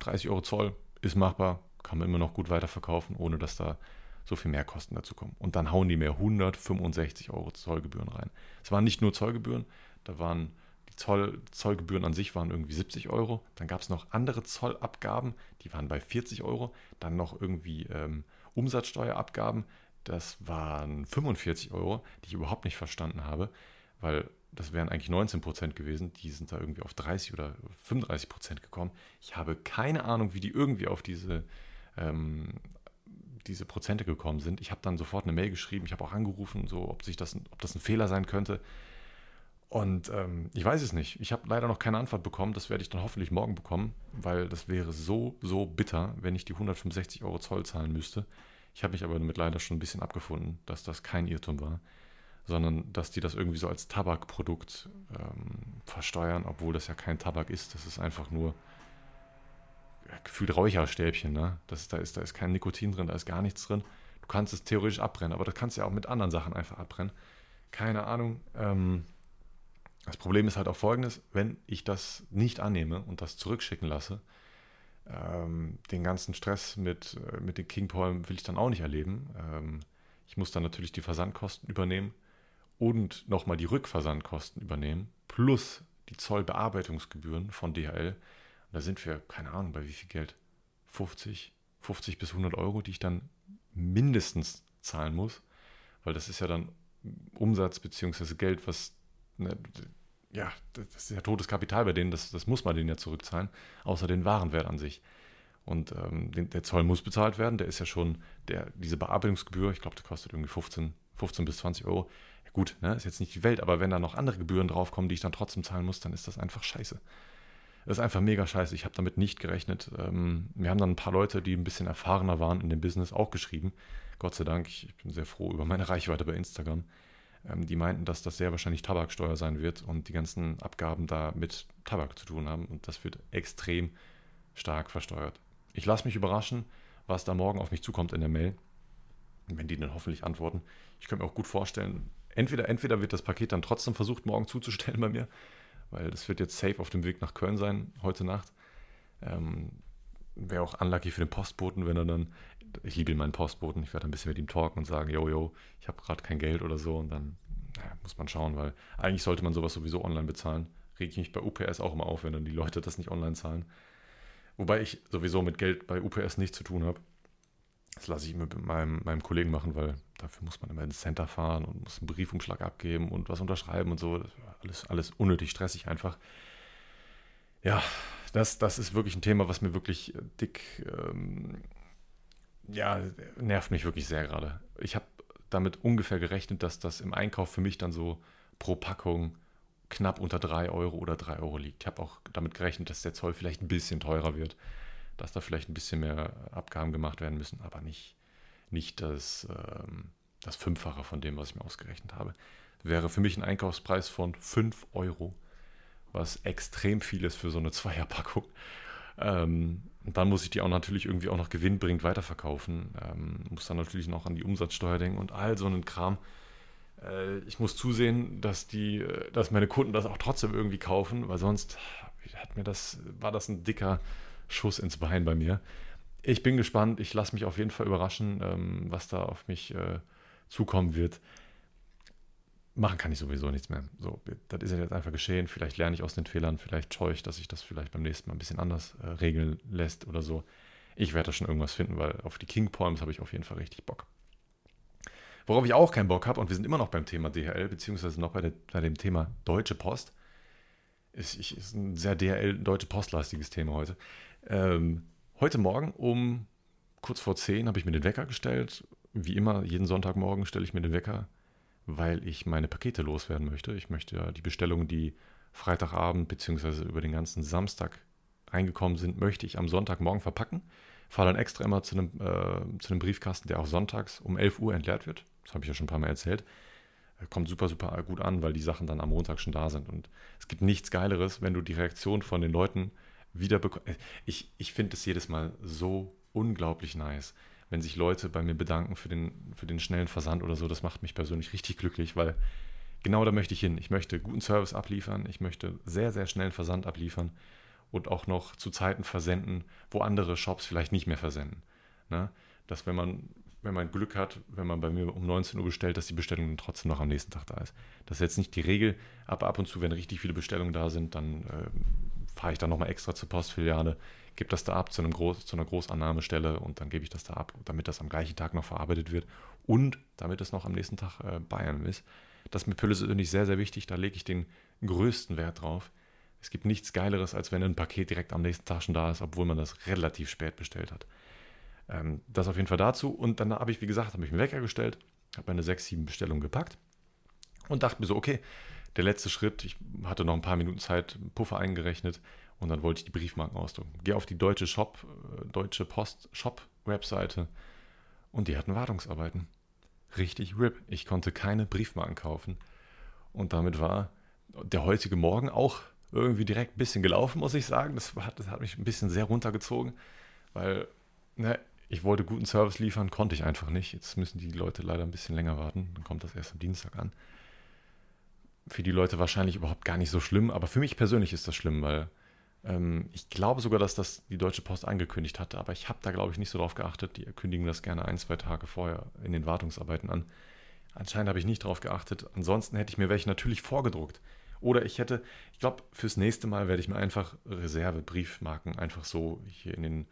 30 Euro Zoll ist machbar, kann man immer noch gut weiterverkaufen, ohne dass da so viel mehr Kosten dazu kommen. Und dann hauen die mir 165 Euro Zollgebühren rein. Es waren nicht nur Zollgebühren, da waren Zoll, Zollgebühren an sich waren irgendwie 70 Euro. Dann gab es noch andere Zollabgaben, die waren bei 40 Euro. Dann noch irgendwie ähm, Umsatzsteuerabgaben, das waren 45 Euro, die ich überhaupt nicht verstanden habe, weil das wären eigentlich 19 Prozent gewesen. Die sind da irgendwie auf 30 oder 35 Prozent gekommen. Ich habe keine Ahnung, wie die irgendwie auf diese, ähm, diese Prozente gekommen sind. Ich habe dann sofort eine Mail geschrieben. Ich habe auch angerufen, so, ob, sich das, ob das ein Fehler sein könnte. Und ähm, ich weiß es nicht. Ich habe leider noch keine Antwort bekommen. Das werde ich dann hoffentlich morgen bekommen, weil das wäre so, so bitter, wenn ich die 165 Euro Zoll zahlen müsste. Ich habe mich aber damit leider schon ein bisschen abgefunden, dass das kein Irrtum war sondern dass die das irgendwie so als Tabakprodukt ähm, versteuern, obwohl das ja kein Tabak ist. Das ist einfach nur gefühlt Räucherstäbchen. Ne? Das, da, ist, da ist kein Nikotin drin, da ist gar nichts drin. Du kannst es theoretisch abbrennen, aber das kannst du ja auch mit anderen Sachen einfach abbrennen. Keine Ahnung. Ähm, das Problem ist halt auch folgendes: Wenn ich das nicht annehme und das zurückschicken lasse, ähm, den ganzen Stress mit, äh, mit den King Palm will ich dann auch nicht erleben. Ähm, ich muss dann natürlich die Versandkosten übernehmen und nochmal die Rückversandkosten übernehmen, plus die Zollbearbeitungsgebühren von DHL. Und da sind wir, keine Ahnung, bei wie viel Geld? 50, 50 bis 100 Euro, die ich dann mindestens zahlen muss, weil das ist ja dann Umsatz bzw. Geld, was, ne, ja, das ist ja totes Kapital bei denen, das, das muss man denen ja zurückzahlen, außer den Warenwert an sich. Und ähm, den, der Zoll muss bezahlt werden, der ist ja schon, der, diese Bearbeitungsgebühr, ich glaube, der kostet irgendwie 15, 15 bis 20 Euro, Gut, ne, ist jetzt nicht die Welt, aber wenn da noch andere Gebühren draufkommen, die ich dann trotzdem zahlen muss, dann ist das einfach scheiße. Das ist einfach mega scheiße. Ich habe damit nicht gerechnet. Ähm, wir haben dann ein paar Leute, die ein bisschen erfahrener waren in dem Business, auch geschrieben. Gott sei Dank, ich, bin sehr froh über meine Reichweite bei Instagram. Ähm, die meinten, dass das sehr wahrscheinlich Tabaksteuer sein wird und die ganzen Abgaben da mit Tabak zu tun haben. Und das wird extrem stark versteuert. Ich lasse mich überraschen, was da morgen auf mich zukommt in der Mail. Wenn die dann hoffentlich antworten. Ich könnte mir auch gut vorstellen, entweder, entweder wird das Paket dann trotzdem versucht, morgen zuzustellen bei mir, weil das wird jetzt safe auf dem Weg nach Köln sein, heute Nacht. Ähm, Wäre auch unlucky für den Postboten, wenn er dann, ich liebe meinen Postboten, ich werde ein bisschen mit ihm talken und sagen, yo, yo, ich habe gerade kein Geld oder so und dann naja, muss man schauen, weil eigentlich sollte man sowas sowieso online bezahlen. Rege ich mich bei UPS auch immer auf, wenn dann die Leute das nicht online zahlen. Wobei ich sowieso mit Geld bei UPS nichts zu tun habe. Das lasse ich mit meinem, meinem Kollegen machen, weil dafür muss man immer ins Center fahren und muss einen Briefumschlag abgeben und was unterschreiben und so. alles, alles unnötig stressig einfach. Ja, das, das ist wirklich ein Thema, was mir wirklich dick, ähm, ja, nervt mich wirklich sehr gerade. Ich habe damit ungefähr gerechnet, dass das im Einkauf für mich dann so pro Packung knapp unter 3 Euro oder 3 Euro liegt. Ich habe auch damit gerechnet, dass der Zoll vielleicht ein bisschen teurer wird dass da vielleicht ein bisschen mehr Abgaben gemacht werden müssen, aber nicht, nicht das, ähm, das Fünffache von dem, was ich mir ausgerechnet habe. Wäre für mich ein Einkaufspreis von 5 Euro, was extrem viel ist für so eine Zweierpackung. Ähm, und dann muss ich die auch natürlich irgendwie auch noch gewinnbringend weiterverkaufen. Ähm, muss dann natürlich noch an die Umsatzsteuer denken und all so einen Kram. Äh, ich muss zusehen, dass die, äh, dass meine Kunden das auch trotzdem irgendwie kaufen, weil sonst hat mir das, war das ein dicker Schuss ins Bein bei mir. Ich bin gespannt. Ich lasse mich auf jeden Fall überraschen, ähm, was da auf mich äh, zukommen wird. Machen kann ich sowieso nichts mehr. So, das ist jetzt einfach geschehen. Vielleicht lerne ich aus den Fehlern. Vielleicht scheue ich, dass ich das vielleicht beim nächsten Mal ein bisschen anders äh, regeln lässt oder so. Ich werde da schon irgendwas finden, weil auf die King Poems habe ich auf jeden Fall richtig Bock. Worauf ich auch keinen Bock habe, und wir sind immer noch beim Thema DHL, beziehungsweise noch bei, der, bei dem Thema Deutsche Post. Ist, ist ein sehr DHL-Deutsche Postlastiges Thema heute. Ähm, heute Morgen um kurz vor 10 habe ich mir den Wecker gestellt. Wie immer, jeden Sonntagmorgen stelle ich mir den Wecker, weil ich meine Pakete loswerden möchte. Ich möchte ja die Bestellungen, die Freitagabend bzw. über den ganzen Samstag reingekommen sind, möchte ich am Sonntagmorgen verpacken. Fahre dann extra immer zu einem, äh, zu einem Briefkasten, der auch sonntags um 11 Uhr entleert wird. Das habe ich ja schon ein paar Mal erzählt. Äh, kommt super, super gut an, weil die Sachen dann am Montag schon da sind. Und es gibt nichts Geileres, wenn du die Reaktion von den Leuten wieder bekommst. Äh, ich, ich finde es jedes Mal so unglaublich nice, wenn sich Leute bei mir bedanken für den, für den schnellen Versand oder so. Das macht mich persönlich richtig glücklich, weil genau da möchte ich hin. Ich möchte guten Service abliefern. Ich möchte sehr, sehr schnellen Versand abliefern und auch noch zu Zeiten versenden, wo andere Shops vielleicht nicht mehr versenden. Ne? Dass wenn man, wenn man Glück hat, wenn man bei mir um 19 Uhr bestellt, dass die Bestellung dann trotzdem noch am nächsten Tag da ist. Das ist jetzt nicht die Regel, aber ab und zu, wenn richtig viele Bestellungen da sind, dann äh, fahre ich dann nochmal extra zur Postfiliale, gebe das da ab zu, einem Groß, zu einer Großannahmestelle und dann gebe ich das da ab, damit das am gleichen Tag noch verarbeitet wird und damit es noch am nächsten Tag äh, bei ist. Das ist mir persönlich sehr, sehr wichtig. Da lege ich den größten Wert drauf. Es gibt nichts Geileres, als wenn ein Paket direkt am nächsten Tag schon da ist, obwohl man das relativ spät bestellt hat. Ähm, das auf jeden Fall dazu. Und dann habe ich, wie gesagt, habe ich mir Wecker gestellt, habe meine sechs, sieben Bestellungen gepackt und dachte mir so, okay, der letzte Schritt, ich hatte noch ein paar Minuten Zeit, Puffer eingerechnet und dann wollte ich die Briefmarken ausdrucken. Gehe auf die deutsche Shop, äh, deutsche Post Shop Webseite und die hatten Wartungsarbeiten. Richtig RIP. Ich konnte keine Briefmarken kaufen und damit war der heutige Morgen auch irgendwie direkt ein bisschen gelaufen, muss ich sagen. Das hat, das hat mich ein bisschen sehr runtergezogen, weil ne, ich wollte guten Service liefern, konnte ich einfach nicht. Jetzt müssen die Leute leider ein bisschen länger warten. Dann kommt das erst am Dienstag an. Für die Leute wahrscheinlich überhaupt gar nicht so schlimm, aber für mich persönlich ist das schlimm, weil ich glaube sogar, dass das die Deutsche Post angekündigt hatte, aber ich habe da, glaube ich, nicht so drauf geachtet. Die kündigen das gerne ein, zwei Tage vorher in den Wartungsarbeiten an. Anscheinend habe ich nicht drauf geachtet. Ansonsten hätte ich mir welche natürlich vorgedruckt. Oder ich hätte, ich glaube, fürs nächste Mal werde ich mir einfach Reserve-Briefmarken einfach so hier in den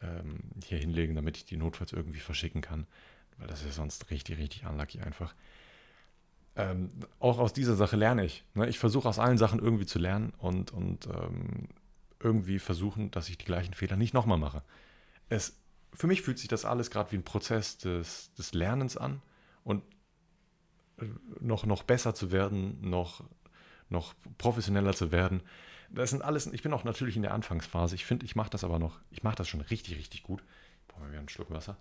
ähm, hier hinlegen, damit ich die notfalls irgendwie verschicken kann. Weil das ist sonst richtig, richtig unlucky einfach. Ähm, auch aus dieser Sache lerne ich. Ne? Ich versuche aus allen Sachen irgendwie zu lernen und, und ähm, irgendwie versuchen, dass ich die gleichen Fehler nicht nochmal mache. Es, für mich fühlt sich das alles gerade wie ein Prozess des, des Lernens an und äh, noch, noch besser zu werden, noch noch professioneller zu werden. Das sind alles, ich bin auch natürlich in der Anfangsphase. Ich finde, ich mache das aber noch, ich mache das schon richtig, richtig gut. Brauchen wir wieder einen Schluck Wasser.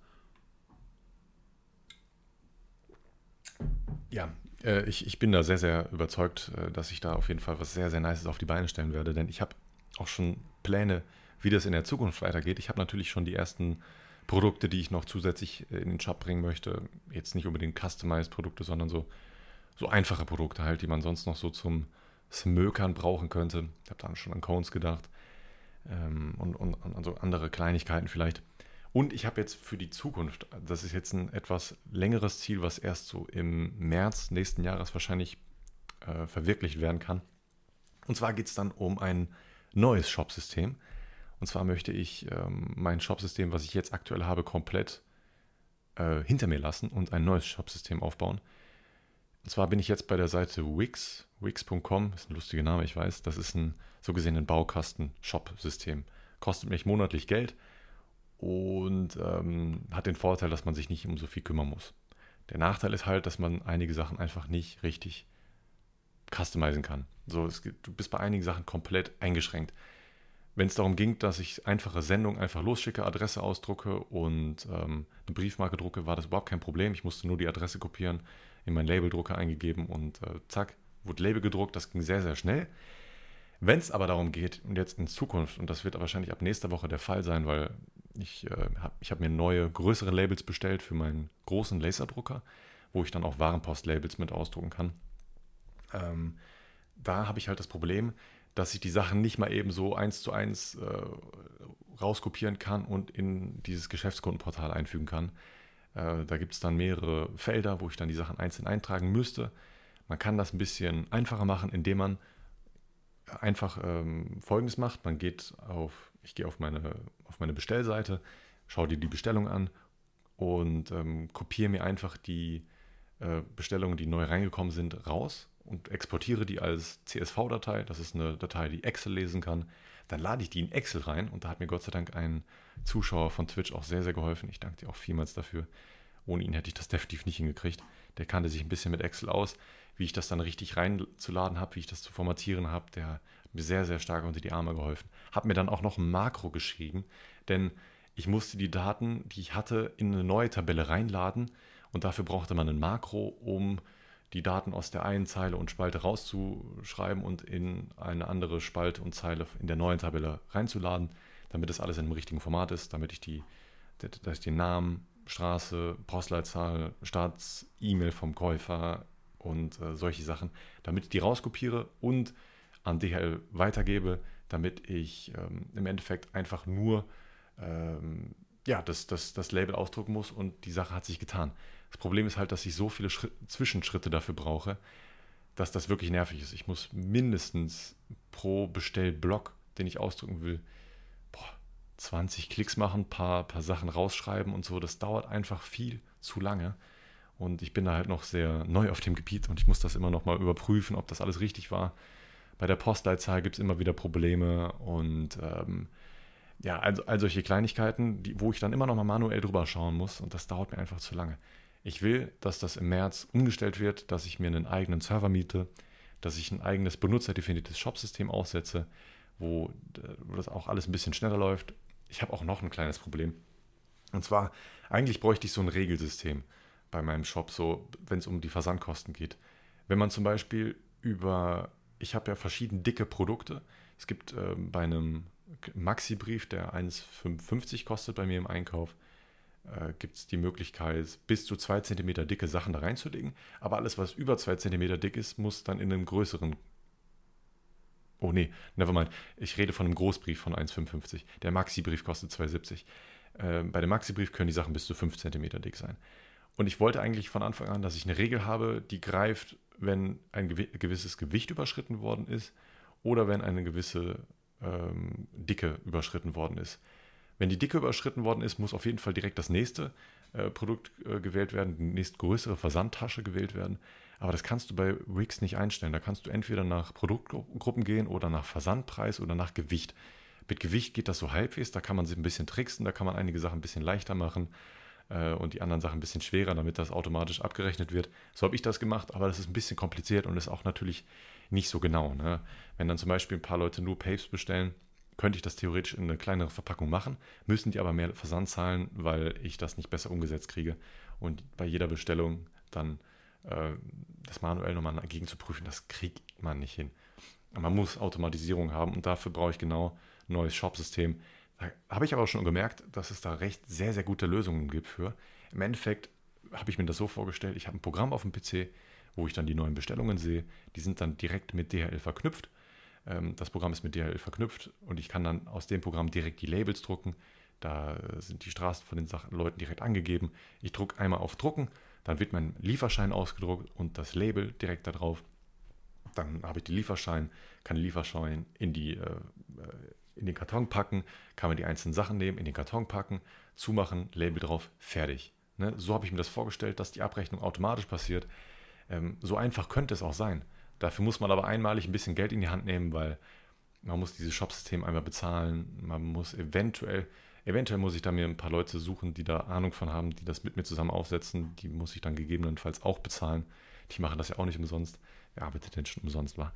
Ja, äh, ich, ich bin da sehr, sehr überzeugt, äh, dass ich da auf jeden Fall was sehr, sehr Nices auf die Beine stellen werde, denn ich habe auch schon Pläne, wie das in der Zukunft weitergeht. Ich habe natürlich schon die ersten Produkte, die ich noch zusätzlich äh, in den Shop bringen möchte. Jetzt nicht unbedingt Customized Produkte, sondern so, so einfache Produkte halt, die man sonst noch so zum Smökern brauchen könnte. Ich habe da schon an Cones gedacht ähm, und, und, und an so andere Kleinigkeiten vielleicht. Und ich habe jetzt für die Zukunft, das ist jetzt ein etwas längeres Ziel, was erst so im März nächsten Jahres wahrscheinlich äh, verwirklicht werden kann. Und zwar geht es dann um ein neues Shopsystem. Und zwar möchte ich ähm, mein Shopsystem, was ich jetzt aktuell habe, komplett äh, hinter mir lassen und ein neues Shopsystem aufbauen. Und zwar bin ich jetzt bei der Seite Wix, wix.com, ist ein lustiger Name, ich weiß. Das ist ein so gesehen ein Baukasten-Shop-System. Kostet mich monatlich Geld und ähm, hat den Vorteil, dass man sich nicht um so viel kümmern muss. Der Nachteil ist halt, dass man einige Sachen einfach nicht richtig customizen kann. So, es, du bist bei einigen Sachen komplett eingeschränkt. Wenn es darum ging, dass ich einfache Sendungen einfach losschicke, Adresse ausdrucke und ähm, eine Briefmarke drucke, war das überhaupt kein Problem. Ich musste nur die Adresse kopieren, in meinen Labeldrucker eingegeben und äh, zack, wurde Label gedruckt. Das ging sehr, sehr schnell. Wenn es aber darum geht, und jetzt in Zukunft, und das wird wahrscheinlich ab nächster Woche der Fall sein, weil ich äh, hab mir neue, größere Labels bestellt für meinen großen Laserdrucker, wo ich dann auch Warenpost-Labels mit ausdrucken kann. Ähm, da habe ich halt das Problem, dass ich die Sachen nicht mal eben so eins zu eins äh, rauskopieren kann und in dieses Geschäftskundenportal einfügen kann. Äh, da gibt es dann mehrere Felder, wo ich dann die Sachen einzeln eintragen müsste. Man kann das ein bisschen einfacher machen, indem man einfach ähm, Folgendes macht. Man geht auf, ich gehe auf meine, auf meine Bestellseite, schaue dir die Bestellung an und ähm, kopiere mir einfach die äh, Bestellungen, die neu reingekommen sind, raus und exportiere die als CSV-Datei. Das ist eine Datei, die Excel lesen kann. Dann lade ich die in Excel rein und da hat mir Gott sei Dank ein Zuschauer von Twitch auch sehr, sehr geholfen. Ich danke dir auch vielmals dafür. Ohne ihn hätte ich das definitiv nicht hingekriegt. Der kannte sich ein bisschen mit Excel aus, wie ich das dann richtig reinzuladen habe, wie ich das zu formatieren habe. Der hat mir sehr, sehr stark unter die Arme geholfen. Hat mir dann auch noch ein Makro geschrieben, denn ich musste die Daten, die ich hatte, in eine neue Tabelle reinladen und dafür brauchte man ein Makro, um die Daten aus der einen Zeile und Spalte rauszuschreiben und in eine andere Spalte und Zeile in der neuen Tabelle reinzuladen, damit das alles in einem richtigen Format ist, damit ich die, dass ich den Namen, Straße, Postleitzahl, Starts-E-Mail vom Käufer und äh, solche Sachen, damit ich die rauskopiere und an DHL weitergebe, damit ich ähm, im Endeffekt einfach nur ähm, ja, das, das, das Label ausdrucken muss und die Sache hat sich getan. Das Problem ist halt, dass ich so viele Schritt, Zwischenschritte dafür brauche, dass das wirklich nervig ist. Ich muss mindestens pro Bestellblock, den ich ausdrucken will, boah, 20 Klicks machen, paar, paar Sachen rausschreiben und so. Das dauert einfach viel zu lange. Und ich bin da halt noch sehr neu auf dem Gebiet und ich muss das immer noch mal überprüfen, ob das alles richtig war. Bei der Postleitzahl gibt es immer wieder Probleme und ähm, ja, also all solche Kleinigkeiten, die, wo ich dann immer noch mal manuell drüber schauen muss und das dauert mir einfach zu lange. Ich will, dass das im März umgestellt wird, dass ich mir einen eigenen Server miete, dass ich ein eigenes benutzerdefiniertes Shopsystem aufsetze, wo, wo das auch alles ein bisschen schneller läuft. Ich habe auch noch ein kleines Problem. Und zwar, eigentlich bräuchte ich so ein Regelsystem bei meinem Shop, so wenn es um die Versandkosten geht. Wenn man zum Beispiel über, ich habe ja verschiedene dicke Produkte. Es gibt äh, bei einem Maxi-Brief, der 1,55 kostet bei mir im Einkauf, äh, gibt es die Möglichkeit, bis zu 2 cm dicke Sachen da reinzulegen. Aber alles, was über 2 cm dick ist, muss dann in einem größeren. Oh nee, nevermind. Ich rede von einem Großbrief von 1,55. Der Maxi-Brief kostet 2,70. Äh, bei dem Maxi-Brief können die Sachen bis zu 5 cm dick sein. Und ich wollte eigentlich von Anfang an, dass ich eine Regel habe, die greift, wenn ein gewisses Gewicht überschritten worden ist oder wenn eine gewisse ähm, Dicke überschritten worden ist. Wenn die Dicke überschritten worden ist, muss auf jeden Fall direkt das nächste äh, Produkt äh, gewählt werden, die nächstgrößere Versandtasche gewählt werden. Aber das kannst du bei Wix nicht einstellen. Da kannst du entweder nach Produktgruppen gehen oder nach Versandpreis oder nach Gewicht. Mit Gewicht geht das so halbwegs, da kann man sich ein bisschen tricksen, da kann man einige Sachen ein bisschen leichter machen äh, und die anderen Sachen ein bisschen schwerer, damit das automatisch abgerechnet wird. So habe ich das gemacht, aber das ist ein bisschen kompliziert und ist auch natürlich nicht so genau. Ne? Wenn dann zum Beispiel ein paar Leute nur Papes bestellen, könnte ich das theoretisch in eine kleinere Verpackung machen, müssen die aber mehr Versand zahlen, weil ich das nicht besser umgesetzt kriege. Und bei jeder Bestellung dann äh, das manuell nochmal dagegen zu prüfen, das kriegt man nicht hin. Man muss Automatisierung haben und dafür brauche ich genau ein neues Shop-System. Da habe ich aber auch schon gemerkt, dass es da recht sehr, sehr gute Lösungen gibt für. Im Endeffekt habe ich mir das so vorgestellt, ich habe ein Programm auf dem PC, wo ich dann die neuen Bestellungen sehe. Die sind dann direkt mit DHL verknüpft. Ähm, das Programm ist mit DHL verknüpft und ich kann dann aus dem Programm direkt die Labels drucken. Da sind die Straßen von den Leuten direkt angegeben. Ich drucke einmal auf Drucken, dann wird mein Lieferschein ausgedruckt und das Label direkt da drauf. Dann habe ich den Lieferschein, kann den Lieferschein in, die, äh, in den Karton packen, kann man die einzelnen Sachen nehmen, in den Karton packen, zumachen, Label drauf, fertig. Ne? So habe ich mir das vorgestellt, dass die Abrechnung automatisch passiert. Ähm, so einfach könnte es auch sein. Dafür muss man aber einmalig ein bisschen Geld in die Hand nehmen, weil man muss dieses Shopsystem einmal bezahlen. Man muss eventuell, eventuell muss ich da mir ein paar Leute suchen, die da Ahnung von haben, die das mit mir zusammen aufsetzen. Die muss ich dann gegebenenfalls auch bezahlen. Die machen das ja auch nicht umsonst. Wer arbeitet denn schon umsonst war?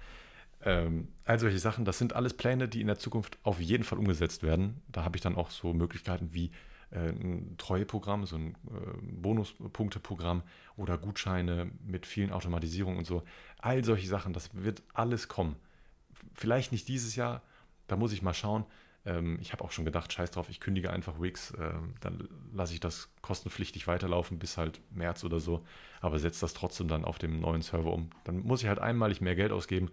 Ähm, all solche Sachen, das sind alles Pläne, die in der Zukunft auf jeden Fall umgesetzt werden. Da habe ich dann auch so Möglichkeiten wie ein Treueprogramm, so ein äh, Bonuspunkteprogramm oder Gutscheine mit vielen Automatisierungen und so. All solche Sachen, das wird alles kommen. Vielleicht nicht dieses Jahr, da muss ich mal schauen. Ähm, ich habe auch schon gedacht, scheiß drauf, ich kündige einfach Wix, äh, dann lasse ich das kostenpflichtig weiterlaufen bis halt März oder so, aber setze das trotzdem dann auf dem neuen Server um. Dann muss ich halt einmalig mehr Geld ausgeben,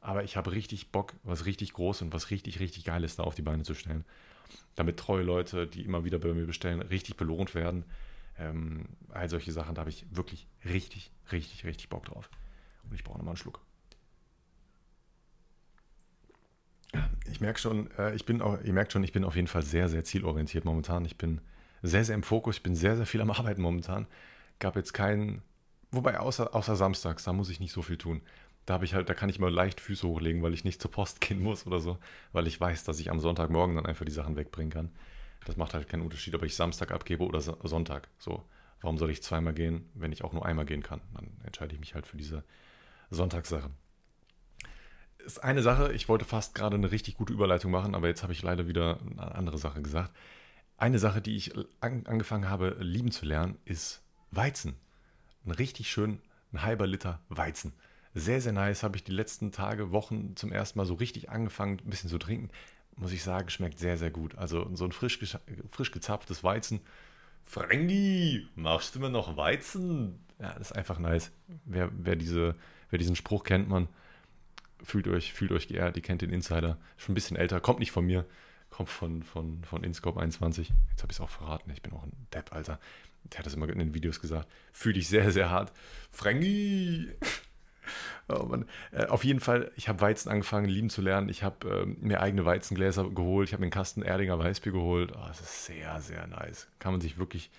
aber ich habe richtig Bock, was richtig groß und was richtig, richtig Geiles da auf die Beine zu stellen damit treue Leute, die immer wieder bei mir bestellen, richtig belohnt werden. Ähm, all solche Sachen, da habe ich wirklich richtig, richtig, richtig Bock drauf. Und ich brauche nochmal einen Schluck. Ich merke schon, äh, ich bin auch, ihr merkt schon, ich bin auf jeden Fall sehr, sehr zielorientiert momentan. Ich bin sehr, sehr im Fokus, ich bin sehr, sehr viel am Arbeiten momentan. Gab jetzt keinen, wobei außer, außer samstags, da muss ich nicht so viel tun da habe ich halt, da kann ich mal leicht Füße hochlegen, weil ich nicht zur Post gehen muss oder so, weil ich weiß, dass ich am Sonntagmorgen dann einfach die Sachen wegbringen kann. Das macht halt keinen Unterschied, ob ich Samstag abgebe oder Sonntag. So. Warum soll ich zweimal gehen, wenn ich auch nur einmal gehen kann? Dann entscheide ich mich halt für diese Sonntagssache. Ist eine Sache, ich wollte fast gerade eine richtig gute Überleitung machen, aber jetzt habe ich leider wieder eine andere Sache gesagt. Eine Sache, die ich an, angefangen habe lieben zu lernen, ist Weizen. Ein richtig schön, ein halber Liter Weizen. Sehr, sehr nice. Habe ich die letzten Tage, Wochen zum ersten Mal so richtig angefangen, ein bisschen zu trinken. Muss ich sagen, schmeckt sehr, sehr gut. Also so ein frisch, frisch gezapftes Weizen. Frangi, machst du mir noch Weizen? Ja, das ist einfach nice. Wer, wer, diese, wer diesen Spruch kennt, man, fühlt euch, fühlt euch geehrt, ihr kennt den Insider. Schon ein bisschen älter, kommt nicht von mir, kommt von, von, von Inscope 21. Jetzt habe ich es auch verraten, ich bin auch ein Depp, Alter. Der hat das immer in den Videos gesagt. Fühle ich sehr, sehr hart. Frangi! Oh äh, auf jeden Fall, ich habe Weizen angefangen lieben zu lernen. Ich habe äh, mir eigene Weizengläser geholt. Ich habe mir einen Kasten Erdinger Weißbier geholt. Oh, das ist sehr, sehr nice. Kann man sich wirklich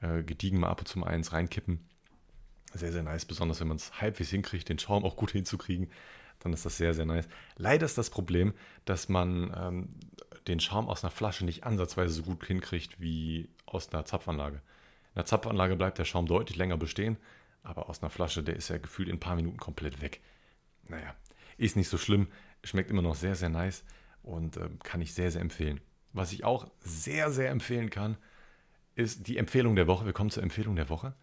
äh, gediegen mal ab und zu mal eins reinkippen. Sehr, sehr nice. Besonders wenn man es halbwegs hinkriegt, den Schaum auch gut hinzukriegen. Dann ist das sehr, sehr nice. Leider ist das Problem, dass man ähm, den Schaum aus einer Flasche nicht ansatzweise so gut hinkriegt wie aus einer Zapfanlage. In der Zapfanlage bleibt der Schaum deutlich länger bestehen, aber aus einer Flasche, der ist ja gefühlt in ein paar Minuten komplett weg. Naja, ist nicht so schlimm, schmeckt immer noch sehr, sehr nice und äh, kann ich sehr, sehr empfehlen. Was ich auch sehr, sehr empfehlen kann, ist die Empfehlung der Woche. Wir kommen zur Empfehlung der Woche.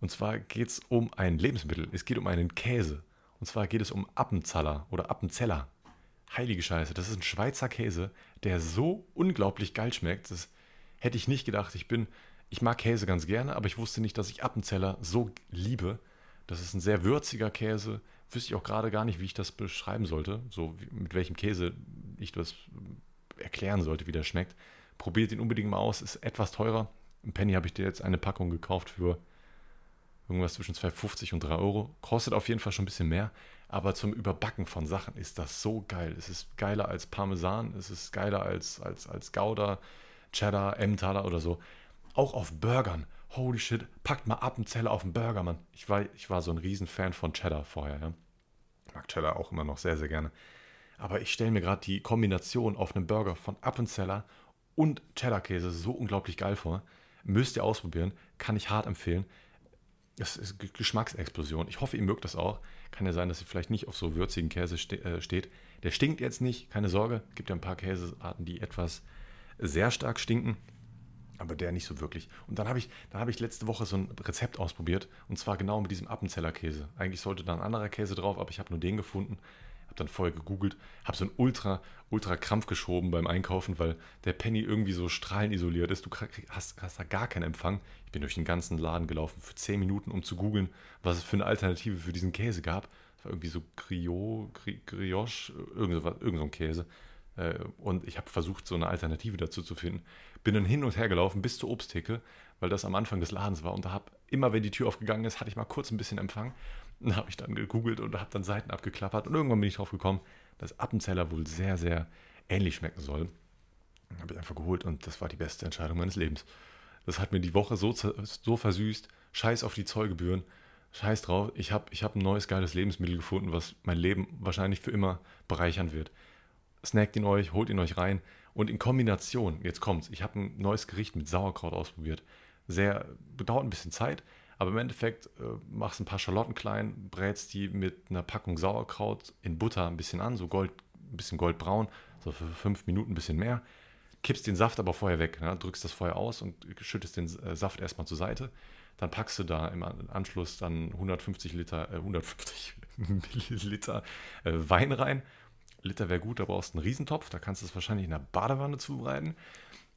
Und zwar geht es um ein Lebensmittel. Es geht um einen Käse. Und zwar geht es um Appenzeller oder Appenzeller. Heilige Scheiße, das ist ein Schweizer Käse, der so unglaublich geil schmeckt. Das hätte ich nicht gedacht. Ich bin ich mag Käse ganz gerne, aber ich wusste nicht, dass ich Appenzeller so liebe. Das ist ein sehr würziger Käse. Wüsste ich auch gerade gar nicht, wie ich das beschreiben sollte. So mit welchem Käse ich das erklären sollte, wie der schmeckt. Probiert ihn unbedingt mal aus. Ist etwas teurer. Im Penny habe ich dir jetzt eine Packung gekauft für irgendwas zwischen 2,50 und 3 Euro. Kostet auf jeden Fall schon ein bisschen mehr. Aber zum Überbacken von Sachen ist das so geil. Es ist geiler als Parmesan. Es ist geiler als, als, als Gouda, Cheddar, Emmentaler oder so. Auch auf Burgern. Holy shit, packt mal Appenzeller auf den Burger, Mann. Ich war, ich war so ein Riesenfan von Cheddar vorher, ja. Ich mag Cheddar auch immer noch sehr, sehr gerne. Aber ich stelle mir gerade die Kombination auf einem Burger von Appenzeller und Cheddar-Käse so unglaublich geil vor. Müsst ihr ausprobieren. Kann ich hart empfehlen. Es ist Geschmacksexplosion. Ich hoffe, ihr mögt das auch. Kann ja sein, dass ihr vielleicht nicht auf so würzigen Käse ste äh, steht. Der stinkt jetzt nicht, keine Sorge. Gibt ja ein paar Käsearten, die etwas sehr stark stinken aber der nicht so wirklich. Und dann habe ich, dann ich letzte Woche so ein Rezept ausprobiert und zwar genau mit diesem Appenzeller Käse. Eigentlich sollte da ein anderer Käse drauf, aber ich habe nur den gefunden. Habe dann vorher gegoogelt, habe so einen ultra, ultra Krampf geschoben beim Einkaufen, weil der Penny irgendwie so strahlenisoliert ist. Du hast, hast da gar keinen Empfang. Ich bin durch den ganzen Laden gelaufen für 10 Minuten, um zu googeln, was es für eine Alternative für diesen Käse gab. Das war irgendwie so Griot, Grioche, irgend, irgend so ein Käse. Äh, und ich habe versucht, so eine Alternative dazu zu finden. Bin dann hin und her gelaufen bis zur Obsttheke, weil das am Anfang des Ladens war. Und da habe immer, wenn die Tür aufgegangen ist, hatte ich mal kurz ein bisschen Empfang. Und habe ich dann gegoogelt und habe dann Seiten abgeklappert. Und irgendwann bin ich drauf gekommen, dass Appenzeller wohl sehr, sehr ähnlich schmecken soll. Habe ich einfach geholt und das war die beste Entscheidung meines Lebens. Das hat mir die Woche so, so versüßt. Scheiß auf die Zollgebühren. Scheiß drauf. Ich habe ich hab ein neues geiles Lebensmittel gefunden, was mein Leben wahrscheinlich für immer bereichern wird snackt ihn euch, holt ihn euch rein. Und in Kombination, jetzt kommt's, ich habe ein neues Gericht mit Sauerkraut ausprobiert. Sehr, dauert ein bisschen Zeit, aber im Endeffekt äh, machst ein paar Schalotten klein, brätst die mit einer Packung Sauerkraut in Butter ein bisschen an, so gold, ein bisschen goldbraun, so für fünf Minuten ein bisschen mehr. Kippst den Saft aber vorher weg, ne? drückst das Feuer aus und schüttest den äh, Saft erstmal zur Seite. Dann packst du da im Anschluss dann 150 Liter, äh, 150 Milliliter äh, Wein rein Liter wäre gut, da brauchst du einen Riesentopf, da kannst du es wahrscheinlich in der Badewanne zubereiten.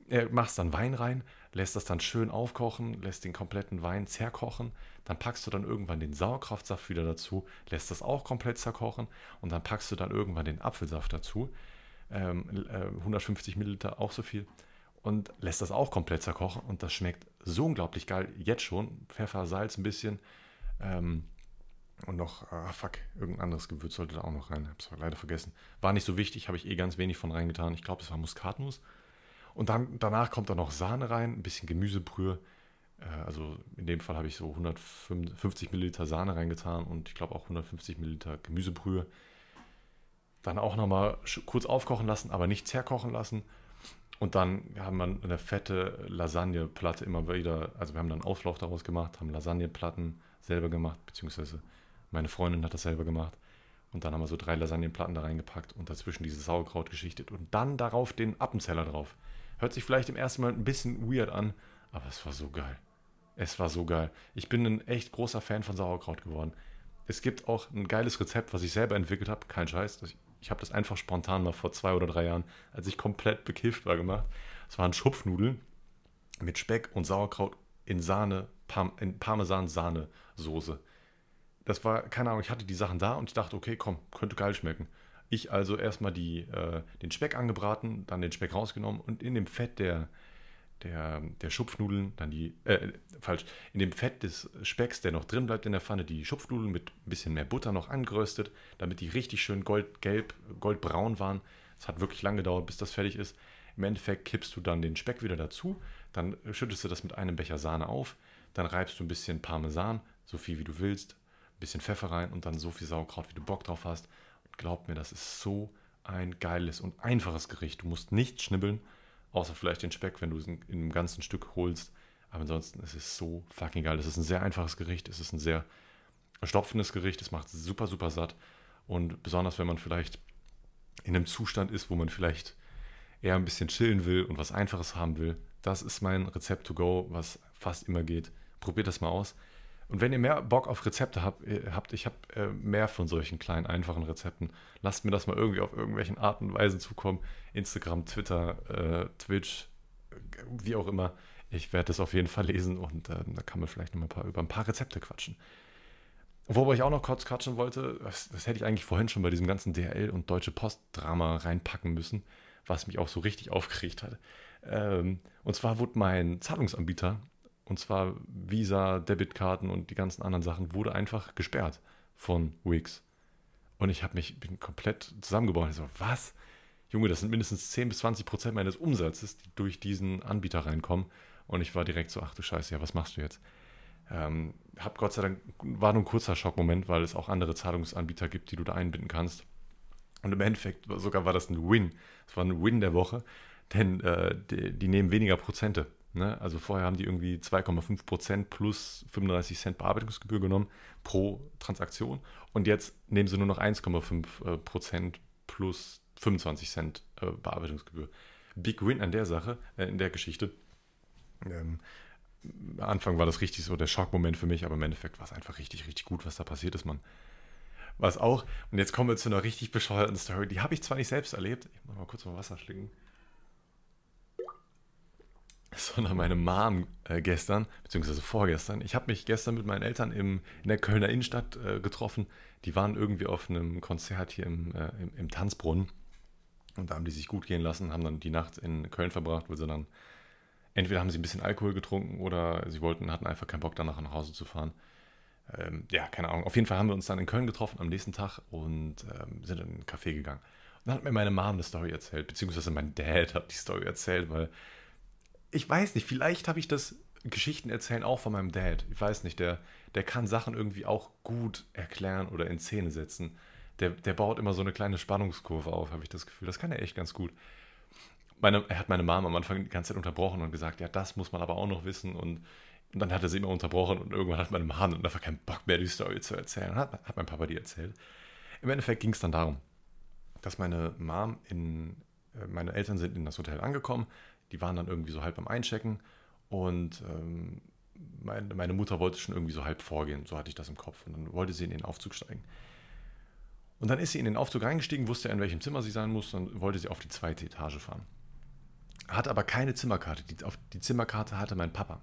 Äh, machst dann Wein rein, lässt das dann schön aufkochen, lässt den kompletten Wein zerkochen, dann packst du dann irgendwann den Sauerkraftsaft wieder dazu, lässt das auch komplett zerkochen und dann packst du dann irgendwann den Apfelsaft dazu, ähm, äh, 150 Milliliter, auch so viel, und lässt das auch komplett zerkochen und das schmeckt so unglaublich geil, jetzt schon, Pfeffer, Salz ein bisschen, ähm, und noch, ah fuck, irgendein anderes Gewürz sollte da auch noch rein. Hab's leider vergessen. War nicht so wichtig, habe ich eh ganz wenig von reingetan. Ich glaube, es war Muskatnuss. Und dann danach kommt da noch Sahne rein, ein bisschen Gemüsebrühe. Äh, also in dem Fall habe ich so 150 Milliliter Sahne reingetan und ich glaube auch 150 Milliliter Gemüsebrühe. Dann auch nochmal kurz aufkochen lassen, aber nicht zerkochen lassen. Und dann haben wir eine fette Lasagneplatte immer wieder, also wir haben dann Auslauf daraus gemacht, haben Lasagneplatten selber gemacht, beziehungsweise meine Freundin hat das selber gemacht. Und dann haben wir so drei Lasagnenplatten da reingepackt und dazwischen dieses Sauerkraut geschichtet und dann darauf den Appenzeller drauf. Hört sich vielleicht im ersten Mal ein bisschen weird an, aber es war so geil. Es war so geil. Ich bin ein echt großer Fan von Sauerkraut geworden. Es gibt auch ein geiles Rezept, was ich selber entwickelt habe. Kein Scheiß. Ich habe das einfach spontan mal vor zwei oder drei Jahren, als ich komplett bekifft war, gemacht. Es waren Schupfnudeln mit Speck und Sauerkraut in Sahne, Parm in Parmesan-Sahne-Soße. Das war, keine Ahnung, ich hatte die Sachen da und ich dachte, okay, komm, könnte geil schmecken. Ich also erstmal die, äh, den Speck angebraten, dann den Speck rausgenommen und in dem Fett der, der, der Schupfnudeln, dann die, äh, falsch, in dem Fett des Specks, der noch drin bleibt in der Pfanne, die Schupfnudeln mit ein bisschen mehr Butter noch angeröstet, damit die richtig schön goldgelb, goldbraun waren. Es hat wirklich lange gedauert, bis das fertig ist. Im Endeffekt kippst du dann den Speck wieder dazu, dann schüttest du das mit einem Becher Sahne auf, dann reibst du ein bisschen Parmesan, so viel wie du willst, bisschen Pfeffer rein und dann so viel Sauerkraut, wie du Bock drauf hast. Und glaub mir, das ist so ein geiles und einfaches Gericht. Du musst nichts schnibbeln Außer vielleicht den Speck, wenn du es in, in einem ganzen Stück holst. Aber ansonsten ist es so fucking geil. Es ist ein sehr einfaches Gericht. Es ist ein sehr stopfendes Gericht. Es macht super, super satt. Und besonders, wenn man vielleicht in einem Zustand ist, wo man vielleicht eher ein bisschen chillen will und was Einfaches haben will. Das ist mein Rezept to go, was fast immer geht. Probiert das mal aus. Und wenn ihr mehr Bock auf Rezepte habt, äh, habt ich habe äh, mehr von solchen kleinen, einfachen Rezepten, lasst mir das mal irgendwie auf irgendwelchen Arten und Weisen zukommen. Instagram, Twitter, äh, Twitch, wie auch immer. Ich werde das auf jeden Fall lesen und äh, da kann man vielleicht noch mal ein paar, über ein paar Rezepte quatschen. Wobei ich auch noch kurz quatschen wollte, das, das hätte ich eigentlich vorhin schon bei diesem ganzen DRL und Deutsche Post-Drama reinpacken müssen, was mich auch so richtig aufgeregt hat. Ähm, und zwar wurde mein Zahlungsanbieter und zwar Visa, Debitkarten und die ganzen anderen Sachen, wurde einfach gesperrt von Wix. Und ich habe mich bin komplett zusammengebrochen. Ich so, was? Junge, das sind mindestens 10 bis 20 Prozent meines Umsatzes, die durch diesen Anbieter reinkommen. Und ich war direkt so, ach du Scheiße, ja, was machst du jetzt? Ähm, hab Gott sei Dank, war nur ein kurzer Schockmoment, weil es auch andere Zahlungsanbieter gibt, die du da einbinden kannst. Und im Endeffekt sogar war das ein Win. Es war ein Win der Woche, denn äh, die, die nehmen weniger Prozente Ne? Also vorher haben die irgendwie 2,5 Prozent plus 35 Cent Bearbeitungsgebühr genommen pro Transaktion und jetzt nehmen sie nur noch 1,5 äh, Prozent plus 25 Cent äh, Bearbeitungsgebühr. Big Win an der Sache, äh, in der Geschichte. Ähm, am Anfang war das richtig so der Schockmoment für mich, aber im Endeffekt war es einfach richtig, richtig gut, was da passiert ist, man. Was auch, und jetzt kommen wir zu einer richtig bescheuerten Story, die habe ich zwar nicht selbst erlebt, ich muss mal kurz mal Wasser schlinken sondern meine Mom äh, gestern, beziehungsweise vorgestern. Ich habe mich gestern mit meinen Eltern im, in der Kölner Innenstadt äh, getroffen. Die waren irgendwie auf einem Konzert hier im, äh, im, im, Tanzbrunnen. Und da haben die sich gut gehen lassen, haben dann die Nacht in Köln verbracht, wo sie dann entweder haben sie ein bisschen Alkohol getrunken oder sie wollten, hatten einfach keinen Bock, danach nach Hause zu fahren. Ähm, ja, keine Ahnung. Auf jeden Fall haben wir uns dann in Köln getroffen am nächsten Tag und ähm, sind in ein Café gegangen. Und dann hat mir meine Mom eine Story erzählt, beziehungsweise mein Dad hat die Story erzählt, weil ich weiß nicht, vielleicht habe ich das Geschichten erzählen auch von meinem Dad. Ich weiß nicht, der, der kann Sachen irgendwie auch gut erklären oder in Szene setzen. Der, der baut immer so eine kleine Spannungskurve auf, habe ich das Gefühl. Das kann er echt ganz gut. Meine, er hat meine Mama am Anfang die ganze Zeit unterbrochen und gesagt, ja, das muss man aber auch noch wissen. Und, und dann hat er sie immer unterbrochen und irgendwann hat meine Mama einfach keinen Bock mehr, die Story zu erzählen. Hat, hat mein Papa die erzählt. Im Endeffekt ging es dann darum, dass meine Mom in, äh, meine Eltern sind in das Hotel angekommen, die waren dann irgendwie so halb am Einchecken und ähm, meine, meine Mutter wollte schon irgendwie so halb vorgehen, so hatte ich das im Kopf. Und dann wollte sie in den Aufzug steigen. Und dann ist sie in den Aufzug reingestiegen, wusste in welchem Zimmer sie sein muss, dann wollte sie auf die zweite Etage fahren. Hatte aber keine Zimmerkarte. Die, auf die Zimmerkarte hatte mein Papa.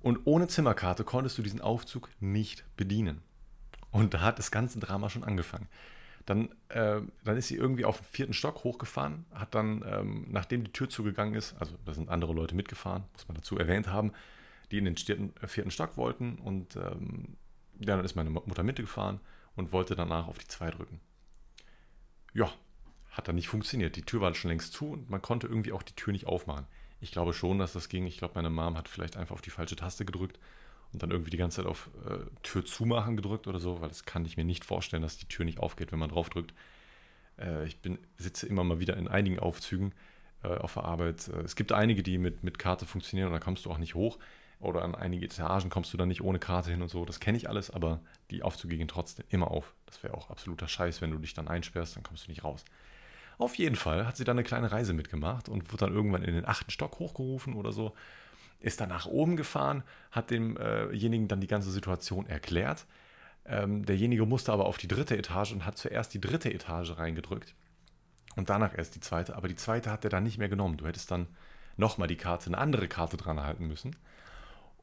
Und ohne Zimmerkarte konntest du diesen Aufzug nicht bedienen. Und da hat das ganze Drama schon angefangen. Dann, äh, dann ist sie irgendwie auf den vierten Stock hochgefahren, hat dann, ähm, nachdem die Tür zugegangen ist, also da sind andere Leute mitgefahren, muss man dazu erwähnt haben, die in den vierten, äh, Stock wollten. Und ähm, ja, dann ist meine Mutter mitgefahren und wollte danach auf die 2 drücken. Ja, hat dann nicht funktioniert. Die Tür war schon längst zu und man konnte irgendwie auch die Tür nicht aufmachen. Ich glaube schon, dass das ging. Ich glaube, meine Mom hat vielleicht einfach auf die falsche Taste gedrückt und dann irgendwie die ganze Zeit auf äh, Tür zumachen gedrückt oder so, weil das kann ich mir nicht vorstellen, dass die Tür nicht aufgeht, wenn man drauf drückt. Äh, ich bin, sitze immer mal wieder in einigen Aufzügen, äh, auf der Arbeit. Äh, es gibt einige, die mit, mit Karte funktionieren und da kommst du auch nicht hoch. Oder an einige Etagen kommst du dann nicht ohne Karte hin und so. Das kenne ich alles, aber die Aufzüge gehen trotzdem immer auf. Das wäre auch absoluter Scheiß, wenn du dich dann einsperrst, dann kommst du nicht raus. Auf jeden Fall hat sie dann eine kleine Reise mitgemacht und wurde dann irgendwann in den achten Stock hochgerufen oder so. Ist dann nach oben gefahren, hat demjenigen dann die ganze Situation erklärt. Ähm, derjenige musste aber auf die dritte Etage und hat zuerst die dritte Etage reingedrückt und danach erst die zweite. Aber die zweite hat er dann nicht mehr genommen. Du hättest dann nochmal die Karte, eine andere Karte dran halten müssen.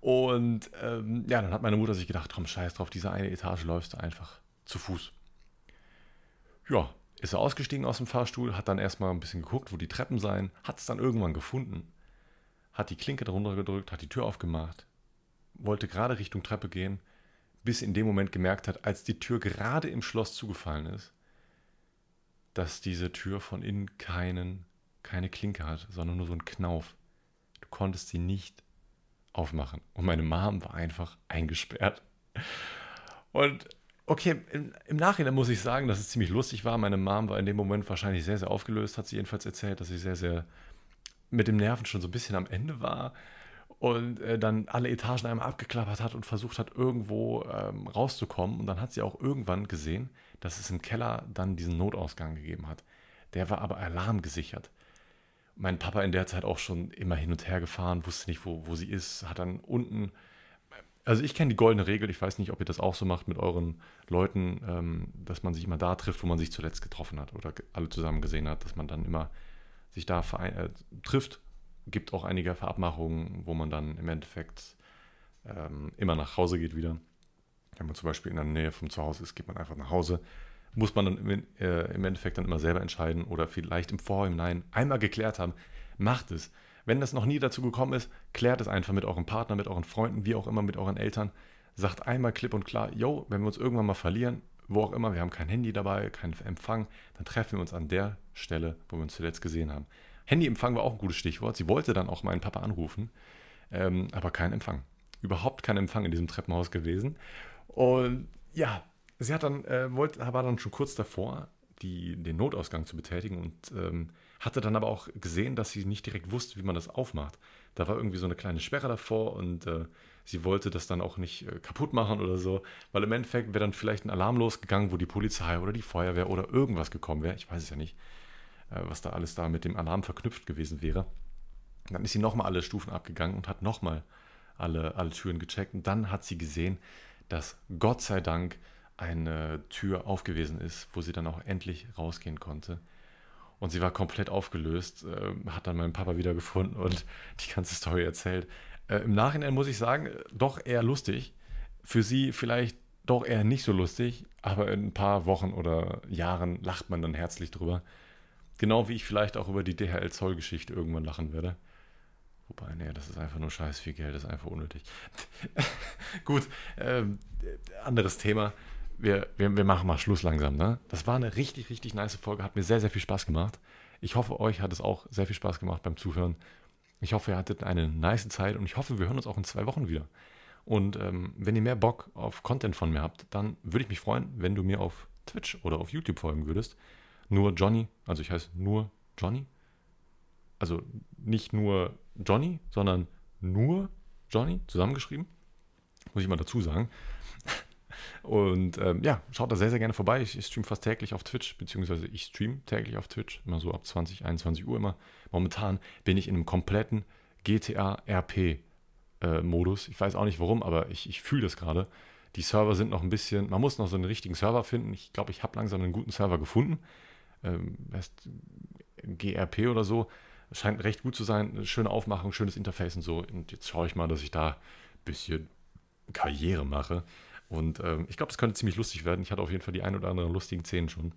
Und ähm, ja, dann hat meine Mutter sich gedacht, komm, scheiß drauf, diese eine Etage läufst du einfach zu Fuß. Ja, ist er ausgestiegen aus dem Fahrstuhl, hat dann erstmal ein bisschen geguckt, wo die Treppen seien, hat es dann irgendwann gefunden, hat die Klinke darunter gedrückt, hat die Tür aufgemacht, wollte gerade Richtung Treppe gehen, bis in dem Moment gemerkt hat, als die Tür gerade im Schloss zugefallen ist, dass diese Tür von innen keinen, keine Klinke hat, sondern nur so einen Knauf. Du konntest sie nicht aufmachen. Und meine Mom war einfach eingesperrt. Und okay, im, im, Nachhinein muss ich sagen, dass es ziemlich lustig war. Meine Mom war in dem Moment wahrscheinlich sehr, sehr aufgelöst, hat sie jedenfalls erzählt, dass sie sehr, sehr mit dem Nerven schon so ein bisschen am Ende war und äh, dann alle Etagen einmal abgeklappert hat und versucht hat, irgendwo ähm, rauszukommen. Und dann hat sie auch irgendwann gesehen, dass es im Keller dann diesen Notausgang gegeben hat. Der war aber alarmgesichert. Mein Papa in der Zeit auch schon immer hin und her gefahren, wusste nicht, wo, wo sie ist, hat dann unten. Also ich kenne die goldene Regel, ich weiß nicht, ob ihr das auch so macht mit euren Leuten, ähm, dass man sich immer da trifft, wo man sich zuletzt getroffen hat oder alle zusammen gesehen hat, dass man dann immer sich da äh, trifft gibt auch einige Verabmachungen, wo man dann im Endeffekt ähm, immer nach Hause geht wieder. Wenn man zum Beispiel in der Nähe vom Zuhause ist, geht man einfach nach Hause. Muss man dann im, äh, im Endeffekt dann immer selber entscheiden oder vielleicht im Vorhinein einmal geklärt haben, macht es. Wenn das noch nie dazu gekommen ist, klärt es einfach mit eurem Partner, mit euren Freunden, wie auch immer, mit euren Eltern. Sagt einmal klipp und klar, yo, wenn wir uns irgendwann mal verlieren, wo auch immer, wir haben kein Handy dabei, keinen Empfang, dann treffen wir uns an der Stelle, wo wir uns zuletzt gesehen haben. Handyempfang war auch ein gutes Stichwort. Sie wollte dann auch meinen Papa anrufen, ähm, aber kein Empfang. Überhaupt kein Empfang in diesem Treppenhaus gewesen. Und ja, sie hat dann, äh, wollte, war dann schon kurz davor, die, den Notausgang zu betätigen und ähm, hatte dann aber auch gesehen, dass sie nicht direkt wusste, wie man das aufmacht. Da war irgendwie so eine kleine Sperre davor und äh, sie wollte das dann auch nicht äh, kaputt machen oder so, weil im Endeffekt wäre dann vielleicht ein Alarm losgegangen, wo die Polizei oder die Feuerwehr oder irgendwas gekommen wäre. Ich weiß es ja nicht. Äh, was da alles da mit dem Alarm verknüpft gewesen wäre. dann ist sie nochmal alle Stufen abgegangen und hat nochmal alle, alle Türen gecheckt. Und dann hat sie gesehen, dass Gott sei Dank eine Tür aufgewesen ist, wo sie dann auch endlich rausgehen konnte. Und sie war komplett aufgelöst, äh, hat dann meinen Papa wieder gefunden und die ganze Story erzählt. Äh, Im Nachhinein muss ich sagen, doch eher lustig. Für sie vielleicht doch eher nicht so lustig, aber in ein paar Wochen oder Jahren lacht man dann herzlich drüber. Genau wie ich vielleicht auch über die DHL-Zollgeschichte irgendwann lachen werde. Wobei, nee, das ist einfach nur scheiß viel Geld, das ist einfach unnötig. Gut, ähm, anderes Thema. Wir, wir, wir machen mal Schluss langsam. Ne? Das war eine richtig, richtig nice Folge. Hat mir sehr, sehr viel Spaß gemacht. Ich hoffe, euch hat es auch sehr viel Spaß gemacht beim Zuhören. Ich hoffe, ihr hattet eine nice Zeit und ich hoffe, wir hören uns auch in zwei Wochen wieder. Und ähm, wenn ihr mehr Bock auf Content von mir habt, dann würde ich mich freuen, wenn du mir auf Twitch oder auf YouTube folgen würdest nur Johnny, also ich heiße nur Johnny. Also nicht nur Johnny, sondern nur Johnny, zusammengeschrieben. Muss ich mal dazu sagen. Und ähm, ja, schaut da sehr, sehr gerne vorbei. Ich, ich streame fast täglich auf Twitch, beziehungsweise ich streame täglich auf Twitch, immer so ab 20, 21 Uhr immer. Momentan bin ich in einem kompletten GTA RP äh. Ich weiß auch nicht warum, aber ich, ich fühle das gerade. Die Server sind noch ein bisschen, man muss noch so einen richtigen Server finden. Ich glaube, ich habe langsam einen guten Server gefunden ähm, heißt GRP oder so. Scheint recht gut zu sein. Eine schöne Aufmachung, schönes Interface und so. Und jetzt schaue ich mal, dass ich da ein bisschen Karriere mache. Und ähm, ich glaube, das könnte ziemlich lustig werden. Ich hatte auf jeden Fall die ein oder anderen lustigen Szenen schon.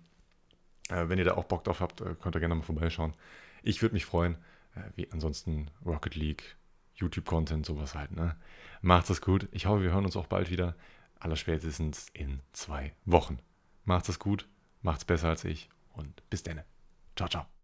Äh, wenn ihr da auch Bock drauf habt, äh, könnt ihr gerne mal vorbeischauen. Ich würde mich freuen. Äh, wie ansonsten Rocket League, YouTube-Content, sowas halt. Ne? Macht es gut. Ich hoffe, wir hören uns auch bald wieder. Allerspätestens in zwei Wochen. Macht es gut. Macht's besser als ich und bis dann. Ciao, ciao.